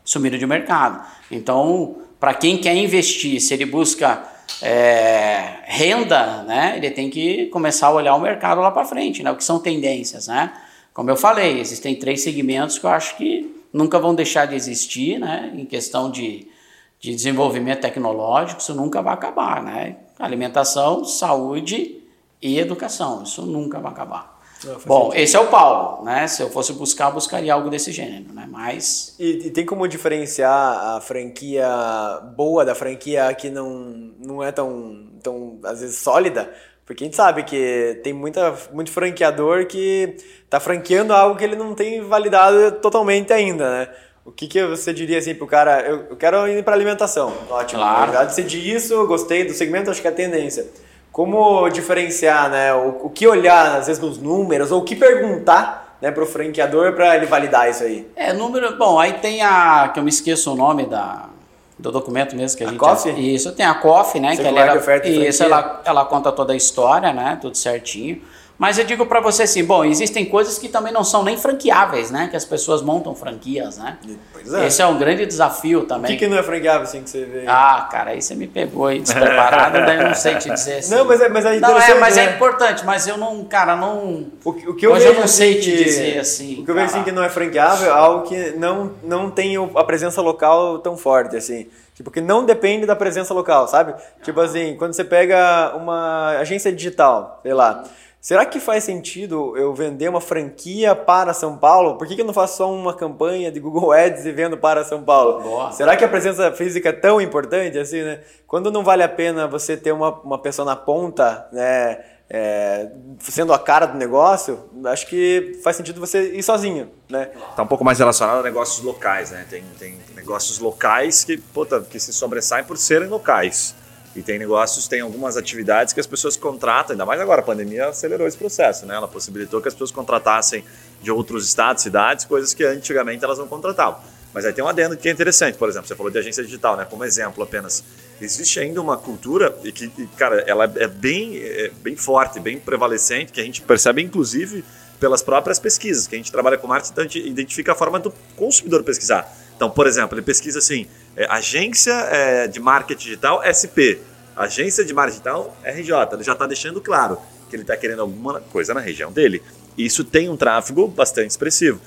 sumiram de mercado. Então, para quem quer investir, se ele busca é, renda, né, ele tem que começar a olhar o mercado lá para frente, né, o que são tendências, né? Como eu falei, existem três segmentos que eu acho que nunca vão deixar de existir, né, em questão de, de desenvolvimento tecnológico, isso nunca vai acabar, né? Alimentação, saúde e educação, isso nunca vai acabar. Bom, esse é o Paulo, né? Se eu fosse buscar, eu buscaria algo desse gênero, né? Mas E, e tem como diferenciar a franquia boa da franquia que não, não é tão, tão, às vezes, sólida? Porque a gente sabe que tem muita, muito franqueador que tá franqueando algo que ele não tem validado totalmente ainda, né? O que, que você diria assim pro cara? Eu, eu quero ir para alimentação. Ótimo. Claro. Já decidi isso, eu gostei do segmento, acho que é a tendência. Como diferenciar, né? O, o que olhar, às vezes, nos números, ou o que perguntar né, pro franqueador para ele validar isso aí? É, número. Bom, aí tem a. que eu me esqueço o nome da, do documento mesmo que a, A gente. COF? Isso, tem a COF, né? Circular que ela, de oferta e isso, ela, ela conta toda a história, né? Tudo certinho. Mas eu digo pra você assim, bom, existem coisas que também não são nem franqueáveis, né? Que as pessoas montam franquias, né? Pois é. Esse é um grande desafio O também. que, que não é franqueável assim que você vê? Ah, cara, aí você me pegou aí despreparado, daí eu não sei te dizer assim. Não, mas é, mas é Não, é, mas né? é importante, mas eu não, cara, não. O, que- o que eu Hoje eu não sei assim, te que- dizer, assim, O que eu vejo assim que não é franqueável é algo que não, não tem o- a presença local tão forte, assim. Tipo, que não depende da presença local, sabe? Tipo assim, quando você pega uma agência digital, sei lá. Será que faz sentido eu vender uma franquia para São Paulo? Por que, que eu não faço só uma campanha de Google Ads e vendo para São Paulo? Boa. Será que a presença física é tão importante assim, né? Quando não vale a pena você ter uma, uma pessoa na ponta, né? é, sendo a cara do negócio, acho que faz sentido você ir sozinho, né? Tá um pouco mais relacionado a negócios locais, né? Tem, tem negócios locais que, puta, que se sobressaem por serem locais. E tem negócios, tem algumas atividades que as pessoas contratam, ainda mais agora, a pandemia acelerou esse processo, né? Ela possibilitou que as pessoas contratassem de outros estados, cidades, coisas que antigamente elas não contratavam. Mas aí tem um adendo que é interessante, por exemplo, você falou de agência digital, né? Como exemplo apenas. Existe ainda uma cultura e que, e, cara, ela é bem, é bem forte, bem prevalecente, que a gente percebe inclusive pelas próprias pesquisas, que a gente trabalha com marketing, então a gente identifica a forma do consumidor pesquisar. Então, por exemplo, ele pesquisa assim, é, agência é, de marketing digital SP, agência de marketing digital RJ. Ele já está deixando claro que ele está querendo alguma coisa na região dele. Isso tem um tráfego bastante expressivo.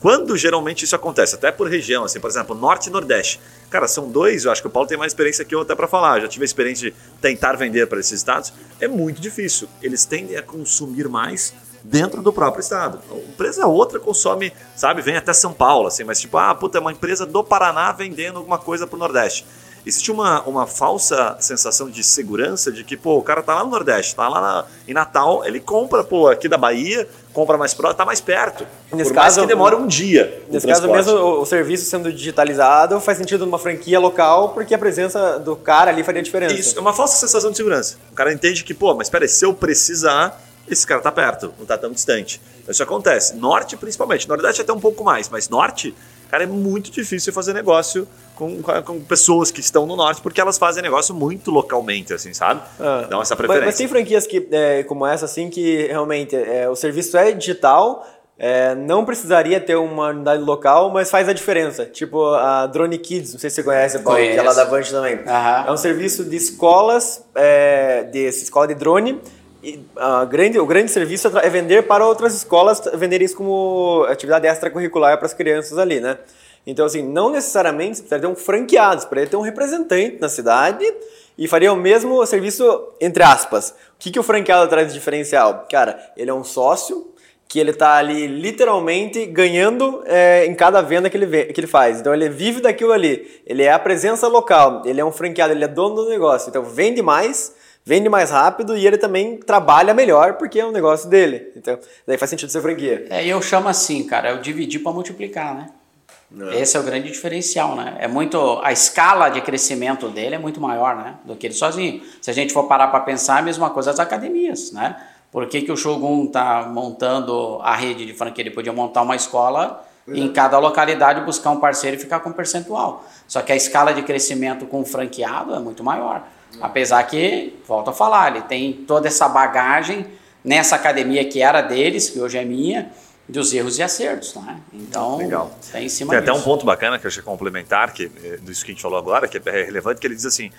Quando geralmente isso acontece, até por região, assim, por exemplo, Norte e Nordeste. Cara, são dois, eu acho que o Paulo tem mais experiência que eu até para falar. Eu já tive a experiência de tentar vender para esses estados. É muito difícil. Eles tendem a consumir mais dentro do próprio estado. A empresa outra consome, sabe, vem até São Paulo, assim, mas tipo, ah, puta, é uma empresa do Paraná vendendo alguma coisa pro Nordeste. Existe uma, uma falsa sensação de segurança de que, pô, o cara tá lá no Nordeste, tá lá na- em Natal, ele compra, pô, aqui da Bahia, compra mais próximo, tá mais perto. Nesse Por caso, que demore um dia. Nesse caso mesmo, o, o serviço sendo digitalizado faz sentido numa franquia local, porque a presença do cara ali faria diferença. Isso, é uma falsa sensação de segurança. O cara entende que, pô, mas peraí, se eu precisar, esse cara tá perto, não tá tão distante. Então, isso acontece. Norte, principalmente. Nordeste até um pouco mais, mas norte, cara, é muito difícil fazer negócio com, com- pessoas que estão no norte, porque elas fazem negócio muito localmente, assim, sabe? Ah, Dão essa mas- preferência. Mas, tem franquias que, é, como essa, assim, que realmente é, o serviço é digital, é, não precisaria ter uma unidade local, mas faz a diferença. Tipo a Drone Kids, não sei se você conhece, Paulo, que é lá Conheço. da Vant também. Aham. É um serviço de escolas, é, de escola de drone. Grande, o grande serviço é é vender para outras escolas, vender isso como atividade extracurricular para as crianças ali, né? Então, assim, não necessariamente você precisa ter um franqueado, você precisa ter um representante na cidade e faria o mesmo serviço, entre aspas. O que, que o franqueado traz de diferencial? Cara, ele é um sócio que ele tá ali literalmente ganhando é, em cada venda que ele, vê- que ele faz. Então ele vive daquilo ali. Ele é a presença local, ele é um franqueado, ele é dono do negócio. Então vende mais, vende mais rápido e ele também trabalha melhor porque é um negócio dele. Então daí faz sentido ser franquia. É, eu chamo assim, cara, é o dividir para multiplicar, né? Esse é o grande diferencial, né? É muito a escala de crescimento dele é muito maior, né, do que ele sozinho. Se a gente for parar para pensar, é a mesma coisa as academias, né? Por que, que o Shogun tá montando a rede de franquia? Ele podia montar uma escola em cada localidade, buscar um parceiro e ficar com um percentual. Só que a escala de crescimento com o franqueado é muito maior. Apesar que, volto a falar, ele tem toda essa bagagem nessa academia que era deles, que hoje é minha, dos erros e acertos, né? Então, Legal. tá em cima Tem até um ponto bacana que eu achei complementar, que, eh, disso que a gente falou agora, que é relevante, que ele diz assim,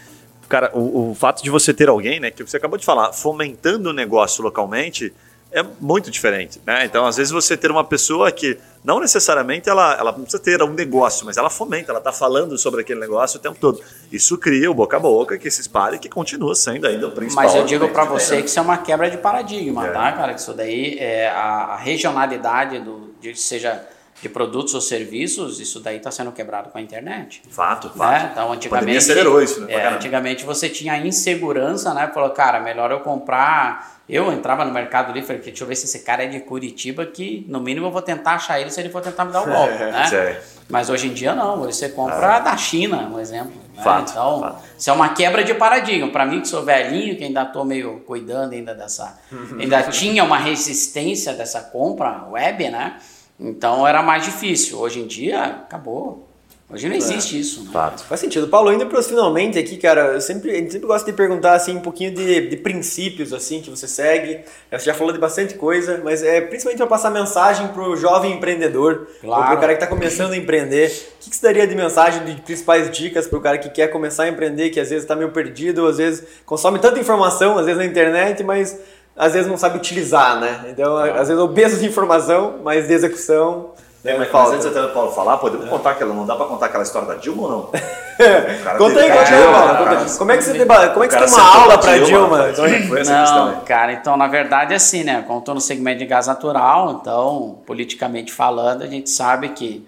cara, o, o fato de você ter alguém, né, que você acabou de falar, fomentando o negócio localmente, é muito diferente, né? Então, às vezes você ter uma pessoa que não necessariamente ela, ela precisa ter um negócio, mas ela fomenta, ela está falando sobre aquele negócio o tempo todo. Isso cria o boca a boca que se espalha e que continua sendo ainda o principal. Mas eu digo para você que isso é uma quebra de paradigma, É. tá, cara? Que isso daí é a, a regionalidade do, de seja de produtos ou serviços, isso daí está sendo quebrado com a internet. Fato, fato. Né? Então, antigamente, acelerou isso, né? é, antigamente você tinha insegurança, né? Falou, cara, melhor eu comprar. Eu entrava no Mercado Livre e falei, deixa eu ver se esse cara é de Curitiba, que no mínimo eu vou tentar achar ele se ele for tentar me dar o golpe, né? Sei. Mas hoje em dia não, você compra da China, um exemplo. né? Fato, então, fato. isso é uma quebra de paradigma. Para mim, que sou velhinho, que ainda estou meio cuidando ainda dessa. ainda tinha uma resistência dessa compra web, né? Então era mais difícil. Hoje em dia, acabou. Hoje não existe isso, né? Fato. Faz sentido. Paulo, indo para os finalmente aqui, cara, eu sempre, a gente sempre gosta de perguntar assim um pouquinho de, de princípios assim que você segue. Você já falou de bastante coisa, mas é principalmente para passar mensagem para o jovem empreendedor, Claro. para o cara que está começando a empreender. O que, que você daria de mensagem, de principais dicas para o cara que quer começar a empreender, que às vezes está meio perdido, às vezes consome tanta informação, às vezes na internet, mas às vezes não sabe utilizar, né? Então, às vezes obeso de informação, mas de execução. É, né, mas, mas falta. antes até do Paulo falar, podemos contar aquela, não dá pra contar aquela história da Dilma ou não? Conta aí, conta aí, Dilma, Paulo. Como é que você, deba- como é que O você tem uma aula com a pra Dilma? Como é que foi essa questão aí? Não, cara, então na verdade é assim, né? Como estou no segmento de gás natural, então, politicamente falando, a gente sabe que,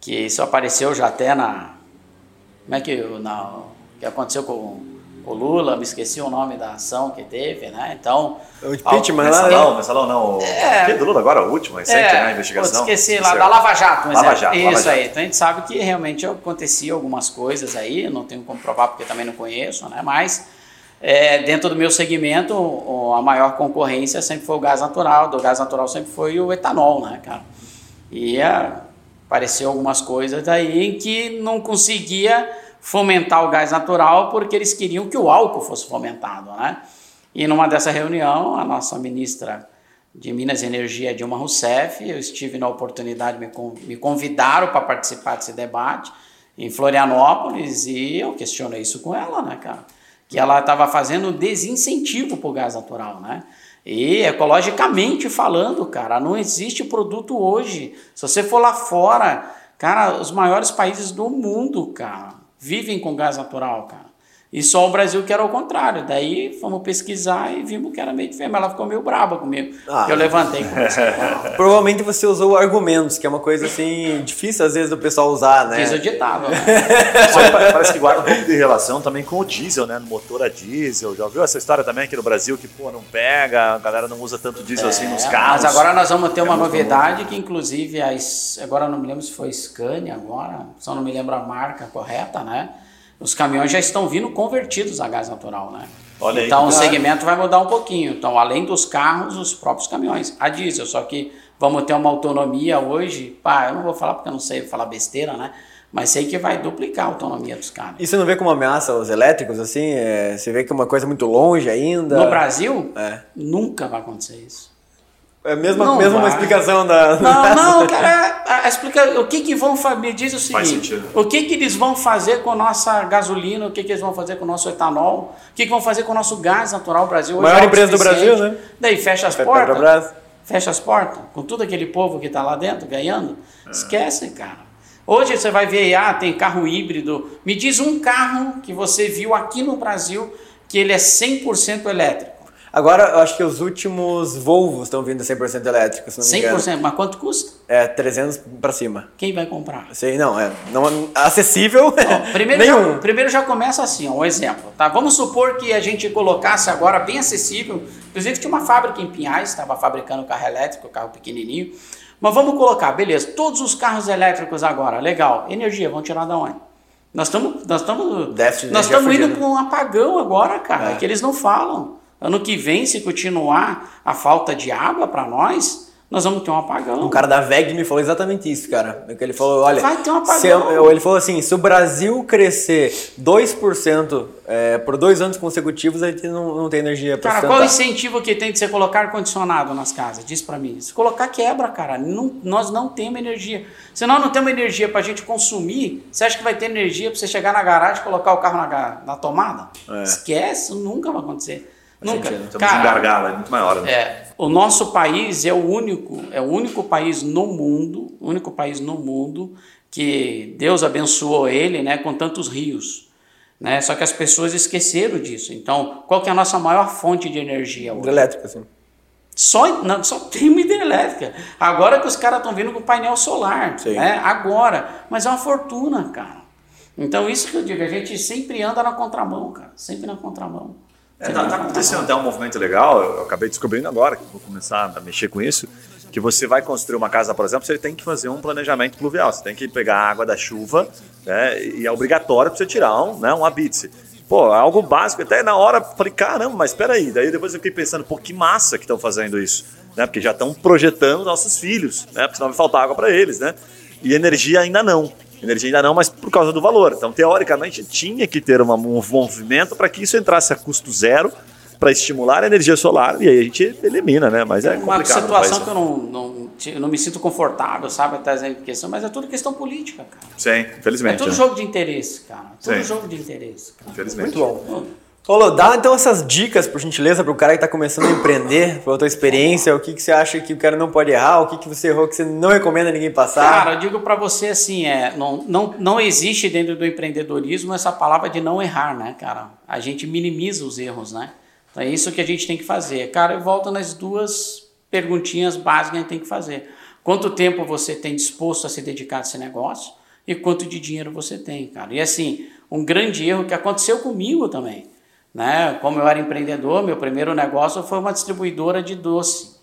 que isso apareceu já até na. Como é que, o- na, o que aconteceu com o Lula, me esqueci o nome da ação que teve, né? Então. O impeachment lá, né? Mensalão, mensalão não. É. O que do Lula agora, o último, recente, né? A investigação. esqueci lá, da Lava Jato, um Lava exemplo. Jato, Isso Lava Jato. aí. Então a gente sabe que realmente acontecia algumas coisas aí, não tenho como provar porque também não conheço, né? Mas é, dentro do meu segmento, a maior concorrência sempre foi o gás natural, do gás natural sempre foi o etanol, né, cara? E é, apareceu algumas coisas aí em que não conseguia fomentar o gás natural porque eles queriam que o álcool fosse fomentado, né? E numa dessa reunião, a nossa ministra de Minas e Energia, Dilma Rousseff, eu estive na oportunidade, me, con- me convidaram para participar desse debate em Florianópolis e eu questionei isso com ela, né, cara? Que ela estava fazendo desincentivo para o gás natural, né? E ecologicamente falando, cara, não existe produto hoje. Se você for lá fora, cara, os maiores países do mundo, cara, vivem com gás natural, cara. E só o Brasil que era o contrário. Daí fomos pesquisar e vimos que era meio diferente. Mas ela ficou meio braba comigo. Ah. que eu levantei. Provavelmente você usou argumentos, que é uma coisa assim difícil às vezes do pessoal usar, né? Fiz o ditado, né? Parece que guarda um pouco de relação também com o diesel, né? No motor a diesel. Já ouviu essa história também aqui no Brasil que, pô, não pega, a galera não usa tanto diesel assim nos É, carros. Mas agora nós vamos ter É uma novidade que inclusive a, S- agora eu não me lembro se foi Scania agora, só não me lembro a marca correta, né? Os caminhões já estão vindo convertidos a gás natural, né? Olha aí, então o cara. segmento vai mudar um pouquinho. Então, além dos carros, os próprios caminhões, a diesel. Só que vamos ter uma autonomia hoje. Pá, eu não vou falar porque eu não sei falar besteira, né? Mas sei que vai duplicar a autonomia dos caras. E você não vê como ameaça os elétricos, assim? É, você vê que é uma coisa muito longe ainda? No Brasil, É. nunca vai acontecer isso. É a mesma, Não mesma uma explicação da... Não, não, cara, a, a explica, o que que vão fazer, me diz o seguinte, o que que eles vão fazer com a nossa gasolina, o que que eles vão fazer com o nosso etanol, o que que vão fazer com o nosso gás natural, Brasil hoje Maior é empresa do. Brasil, né? Daí fecha as portas, fecha as portas, com todo aquele povo que está lá dentro ganhando, É. esquece, cara. Hoje você vai ver, ah, tem carro híbrido, me diz um carro que você viu aqui no Brasil que ele é 100% elétrico. Agora, eu acho que os últimos Volvos estão vindo 100% elétricos, se não me engano. 100%, mas quanto custa? É, 300 pra cima. Quem vai comprar? Sei, não, é não, acessível, Ó, primeiro, nenhum. já, primeiro já começa assim, ó, um exemplo. Tá? Vamos supor que a gente colocasse agora bem acessível. Inclusive tinha uma fábrica em Pinhais, estava fabricando carro elétrico, carro pequenininho. Mas vamos colocar, beleza, todos os carros elétricos agora, legal. Energia, vão tirar da onde? Nós estamos nós estamos nós estamos indo para um apagão agora, cara, É. que eles não falam. Ano que vem, se continuar a falta de água para nós, nós vamos ter um apagão. Um cara da VEG me falou exatamente isso, cara. Ele falou, olha, Vai ter um apagão. eu- ele falou assim, se o Brasil crescer 2% é, por dois anos consecutivos, a gente não, não tem energia para Cara, qual o incentivo que tem de você colocar ar-condicionado nas casas? Diz pra mim. Se colocar, quebra, cara. Não- nós não temos energia. Se nós não temos energia pra gente consumir, você acha que vai ter energia pra você chegar na garagem e colocar o carro na, na tomada? É. Esquece, nunca vai acontecer. Nunca. sentido. Estamos um gargalo, é muito maior. Né? É, o nosso país é o único, é o único país no mundo, o único país no mundo que Deus abençoou ele, né, com tantos rios, né? Só que as pessoas esqueceram disso. Então, qual que é a nossa maior fonte de energia hoje? Hidrelétrica, assim. Só, não, só tem uma hidre- hidrelétrica. Agora que os caras estão vindo com painel solar, Sim. né? Agora. Mas é uma fortuna, cara. Então, isso que eu digo, a gente sempre anda na contramão, cara. Sempre na contramão. É, tá, tá acontecendo até um movimento legal, eu acabei descobrindo agora, que vou começar a mexer com isso, que você vai construir uma casa, por exemplo, você tem que fazer um planejamento pluvial, você tem que pegar a água da chuva, né, e é obrigatório para você tirar um, né, um habite. Pô, é algo básico, até na hora falei, caramba, mas espera aí, daí depois eu fiquei pensando, pô, que massa que estão fazendo isso, né, porque já estão projetando nossos filhos, né, porque senão vai faltar água para eles, né, e energia ainda não. Energia ainda não, mas por causa do valor. Então, teoricamente, tinha que ter uma, um movimento para que isso entrasse a custo zero para estimular a energia solar e aí a gente elimina, né? Mas é uma situação que eu não, não, eu não me sinto confortável, sabe, até essa questão, mas é tudo questão política, cara. Sim, É infelizmente. tudo né? jogo de interesse, cara. Tudo Sim. jogo de interesse, cara. Infelizmente. Muito bom. Paulo, dá então essas dicas, por gentileza, para o cara que está começando a empreender, pela tua experiência, o que, que você acha que o cara não pode errar, o que, que você errou que você não recomenda ninguém passar. Cara, eu digo pra você assim, é, não, não, não existe dentro do empreendedorismo essa palavra de não errar, né, cara? A gente minimiza os erros, né? Então é isso que a gente tem que fazer. Cara, eu volto nas duas perguntinhas básicas que a gente tem que fazer. Quanto tempo você tem disposto a se dedicar a esse negócio e quanto de dinheiro você tem, cara? E assim, um grande erro que aconteceu comigo também, né? Como eu era empreendedor, meu primeiro negócio foi uma distribuidora de doce.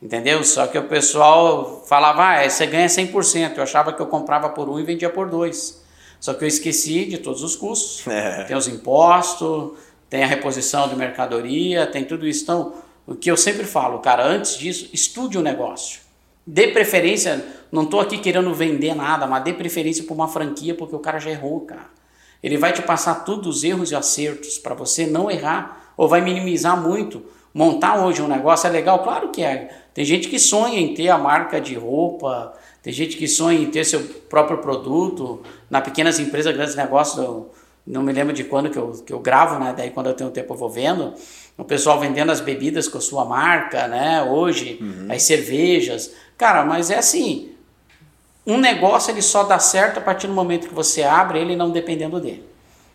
Entendeu? Só que o pessoal falava, ah, você ganha 100%. Eu achava que eu comprava por um e vendia por dois. Só que eu esqueci de todos os custos. É. Tem os impostos, tem a reposição de mercadoria, tem tudo isso. Então, o que eu sempre falo, cara, antes disso, estude o negócio. Dê preferência, não estou aqui querendo vender nada, mas dê preferência para uma franquia, porque o cara já errou, cara. Ele vai te passar todos os erros e acertos para você não errar, ou vai minimizar muito. Montar hoje um negócio é legal? Claro que é. Tem gente que sonha em ter a marca de roupa, tem gente que sonha em ter seu próprio produto. Na pequenas empresas, grandes negócios, eu não me lembro de quando que eu, que eu gravo, né? Daí quando eu tenho tempo eu vou vendo. O pessoal vendendo as bebidas com a sua marca, né? Hoje, as cervejas. Cara, mas é assim, um negócio ele só dá certo a partir do momento que você abre ele não dependendo dele.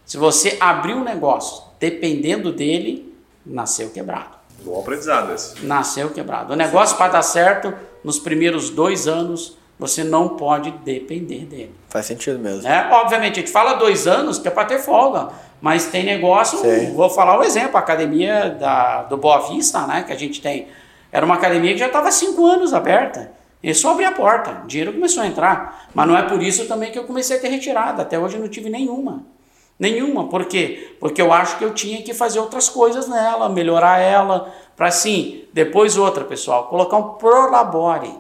Se você abrir um negócio dependendo dele, nasceu quebrado. Bom aprendizado esse. Nasceu quebrado. O negócio para dar certo, nos primeiros dois anos, você não pode depender dele. Faz sentido mesmo. Né? Obviamente, a gente fala dois anos que é para ter folga, mas tem negócio, Sim. vou falar um exemplo, a academia da, do Boa Vista, né, que a gente tem, era uma academia que já estava cinco anos aberta, e só abri a porta, o dinheiro começou a entrar, mas não é por isso também que eu comecei a ter retirada, até hoje eu não tive nenhuma. Nenhuma, por quê? Porque eu acho que eu tinha que fazer outras coisas nela, melhorar ela, para assim, depois outra, pessoal, colocar um prolabore.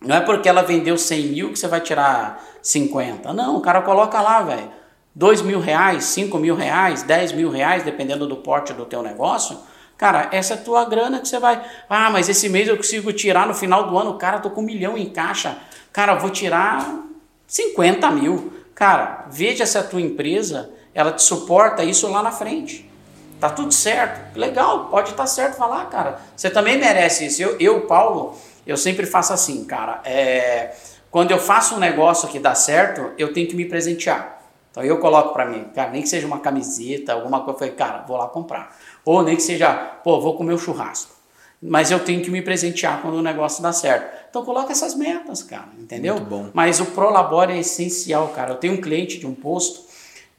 Não é porque ela vendeu 100 mil que você vai tirar 50. Não, o cara coloca lá, velho. 2 mil reais, 5 mil reais, 10 mil reais, dependendo do porte do teu negócio. Cara, essa é tua grana que você vai. Ah, mas esse mês eu consigo tirar no final do ano. Cara, tô com um milhão em caixa. Cara, vou tirar 50 mil. Cara, veja se a tua empresa ela te suporta isso lá na frente. Tá tudo certo. Legal, pode estar certo falar, cara. Você também merece isso. Eu, eu, Paulo, eu sempre faço assim, cara. É, quando eu faço um negócio que dá certo, eu tenho que me presentear. Então eu coloco pra mim, cara, nem que seja uma camiseta, alguma coisa, eu falei, cara, vou lá comprar. Ou nem que seja, pô, vou comer o churrasco. Mas eu tenho que me presentear quando o negócio dá certo. Então coloca essas metas, cara, entendeu? Muito bom. Mas o Prolabore é essencial, cara. Eu tenho um cliente de um posto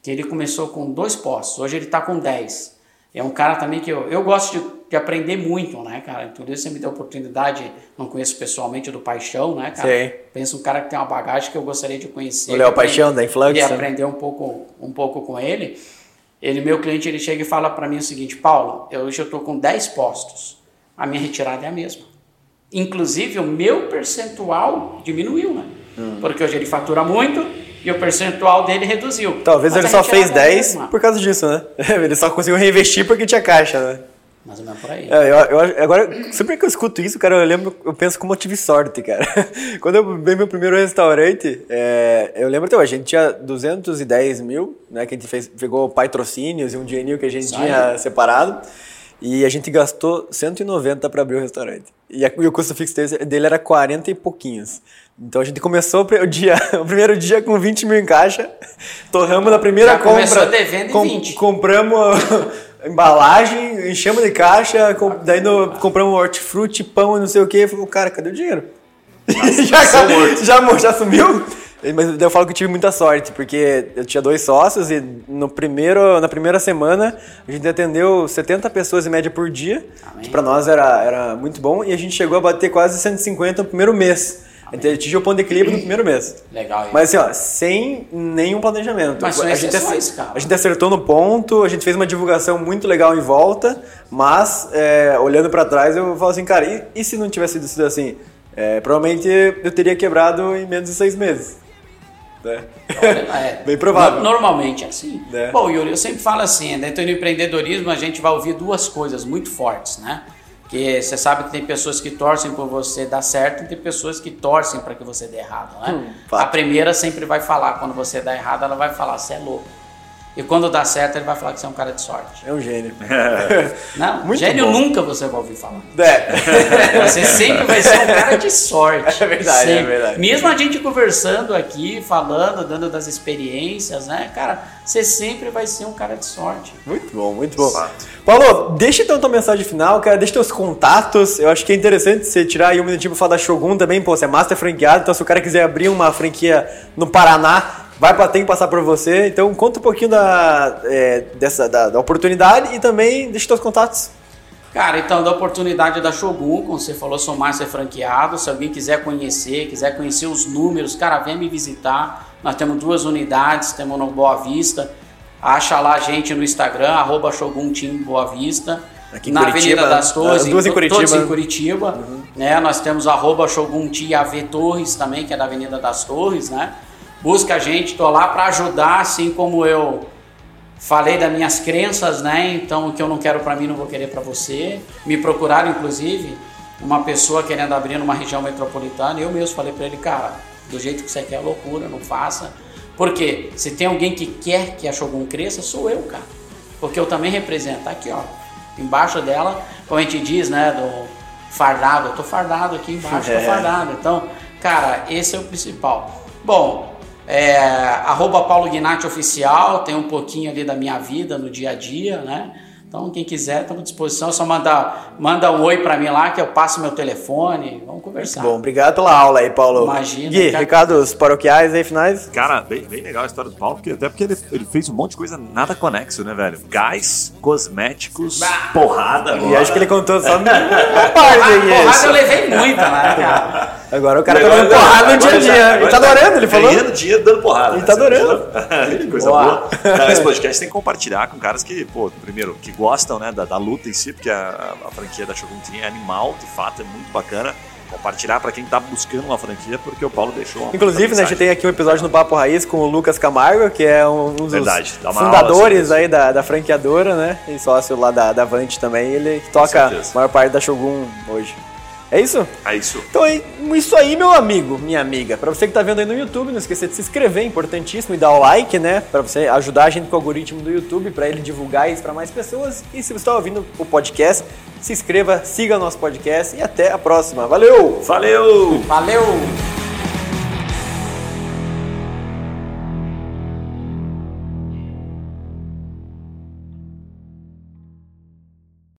que ele começou com dois postos, hoje ele está com 10. É um cara também que eu, eu gosto de, de aprender muito, né, cara? Tudo isso você me deu oportunidade, não conheço pessoalmente do Paixão, né, cara? Sei. Pensa um cara que tem uma bagagem que eu gostaria de conhecer. O Léo Paixão, da Influx, De né? aprender um pouco, um pouco com ele. Ele, meu cliente, ele chega e fala para mim o seguinte, Paulo, eu, hoje eu estou com 10 postos, a minha retirada é a mesma. Inclusive, o meu percentual diminuiu, né? Hum. Porque hoje ele fatura muito e o percentual dele reduziu. Talvez Mas ele só fez retirada é a 10 mesma. por causa disso, né? Ele só conseguiu reinvestir porque tinha caixa, né? Mais ou menos por aí. É, eu, eu- agora, sempre que eu escuto isso, cara, eu lembro, eu penso como eu tive sorte, cara. Quando eu abri meu primeiro restaurante, é, eu lembro até hoje, a gente tinha 210 mil, né, que a gente fez, pegou patrocínios e um dinheirinho que a gente Isso tinha separado, e a gente gastou 190 para abrir o restaurante. E, a- e o custo fixo dele- era 40 e pouquinhos. Então a gente começou o, dia, o primeiro dia com 20 mil em caixa, torramos na primeira Já compra. começou devendo em 20. Compramos embalagem, enchemos de caixa, com- daí no, compramos hortifruti, pão e não sei o que. Falei, cara, cadê o dinheiro? já, já, já, já sumiu? Mas eu falo que eu tive muita sorte, porque eu tinha dois sócios e no primeiro, na primeira semana a gente atendeu 70 pessoas em média por dia, que pra nós era, era muito bom, e a gente chegou a bater quase 150 no primeiro mês. A gente atingiu o ponto de equilíbrio no primeiro mês. Legal. hein? Mas assim, ó, sem nenhum planejamento. Mas são a, gente cara. a gente acertou no ponto, a gente fez uma divulgação muito legal em volta, mas é, olhando pra trás eu falo assim, cara, e, e se não tivesse sido assim? É, provavelmente eu teria quebrado em menos de seis meses. Né? É, Bem provável. no- Normalmente é assim. É. Bom, Yuri, eu sempre falo assim, dentro do empreendedorismo a gente vai ouvir duas coisas muito fortes, né? Que você sabe que tem pessoas que torcem por você dar certo e tem pessoas que torcem para que você dê errado, né? Hum, a primeira sempre vai falar, quando você dá errado, ela vai falar, você é louco. E quando dá certo, ele vai falar que você é um cara de sorte. É um gênio. Não, Muito gênio bom. nunca você vai ouvir falar. É. Você sempre vai ser um cara de sorte. É verdade, é Sempre. verdade. Mesmo a gente conversando aqui, falando, dando das experiências, né? Cara, você sempre vai ser um cara de sorte. Muito bom, muito bom. Fato. Paulo, deixa então tua mensagem final, cara, deixa teus contatos. Eu acho que é interessante você tirar aí um minutinho pra falar da Shogun também, pô, você é master franqueado, então se o cara quiser abrir uma franquia no Paraná, vai pra tem que passar por você. Então conta um pouquinho da, é, dessa, da, da oportunidade e também deixa teus contatos. Cara, então da oportunidade da Shogun, como você falou, sou master franqueado. Se alguém quiser conhecer, quiser conhecer os números, cara, vem me visitar. Nós temos duas unidades, temos no Boa Vista. Acha lá a gente no Instagram, arroba Shogun Team Boa Vista. Aqui em na Curitiba, Avenida das Torres, as duas em to- Curitiba. todos em Curitiba. Né? Nós temos arroba Shogun Tia Torres também, que é da Avenida das Torres, né? Busca a gente, tô lá para ajudar, assim como eu falei das minhas crenças, né? Então, o que eu não quero para mim, não vou querer para você. Me procuraram, inclusive, uma pessoa querendo abrir numa região metropolitana. e Eu mesmo falei para ele, cara, do jeito que você quer, é loucura, não faça. Porque se tem alguém que quer que a Shogun cresça, sou eu, cara. Porque eu também represento. Tá aqui, ó. Embaixo dela, como a gente diz, né? Do fardado. Eu tô fardado aqui embaixo, É. tô fardado. Então, cara, esse é o principal. Bom, é, arroba Paulo Gnatti Oficial, tem um pouquinho ali da minha vida no dia a dia, né? Então, quem quiser, estamos à disposição. É só manda, manda um oi para mim lá que eu passo meu telefone. Vamos conversar. Bom, obrigado pela aula aí, Paulo. Imagina, Gui, cara. recados paroquiais aí, finais? Cara, bem, bem legal a história do Paulo, porque, até porque ele, ele fez um monte de coisa nada conexo, né, velho? Gás, cosméticos, porrada. E agora. acho que ele contou só aí. porrada eu levei muita, né, cara? Agora o cara tá dando porrada no dia a agora dia. Ele tá agora adorando, ele falou. Ganhando dinheiro dando porrada. Ele né? tá Você adorando. que coisa Boa. Não, esse podcast tem que compartilhar com caras que, pô, primeiro, que gostam né, da, da luta em si, porque a, a franquia da Shogun Team é animal, de fato, é muito bacana. Compartilhar pra quem tá buscando uma franquia, porque o Paulo deixou uma Inclusive, né, a gente tem aqui um episódio no Papo Raiz com o Lucas Camargo, que é um dos Verdade, fundadores aí da, da franqueadora, né? E sócio lá da, da também. Ele que toca a maior parte da Shogun hoje. É isso? É isso. Então é isso aí, meu amigo, minha amiga. Pra você que tá vendo aí no YouTube, não esqueça de se inscrever, é importantíssimo, e dar o like, né? Pra você ajudar a gente com o algoritmo do YouTube, pra ele divulgar isso pra mais pessoas. E se você tá ouvindo o podcast, se inscreva, siga o nosso podcast e até a próxima. Valeu! Valeu! Valeu!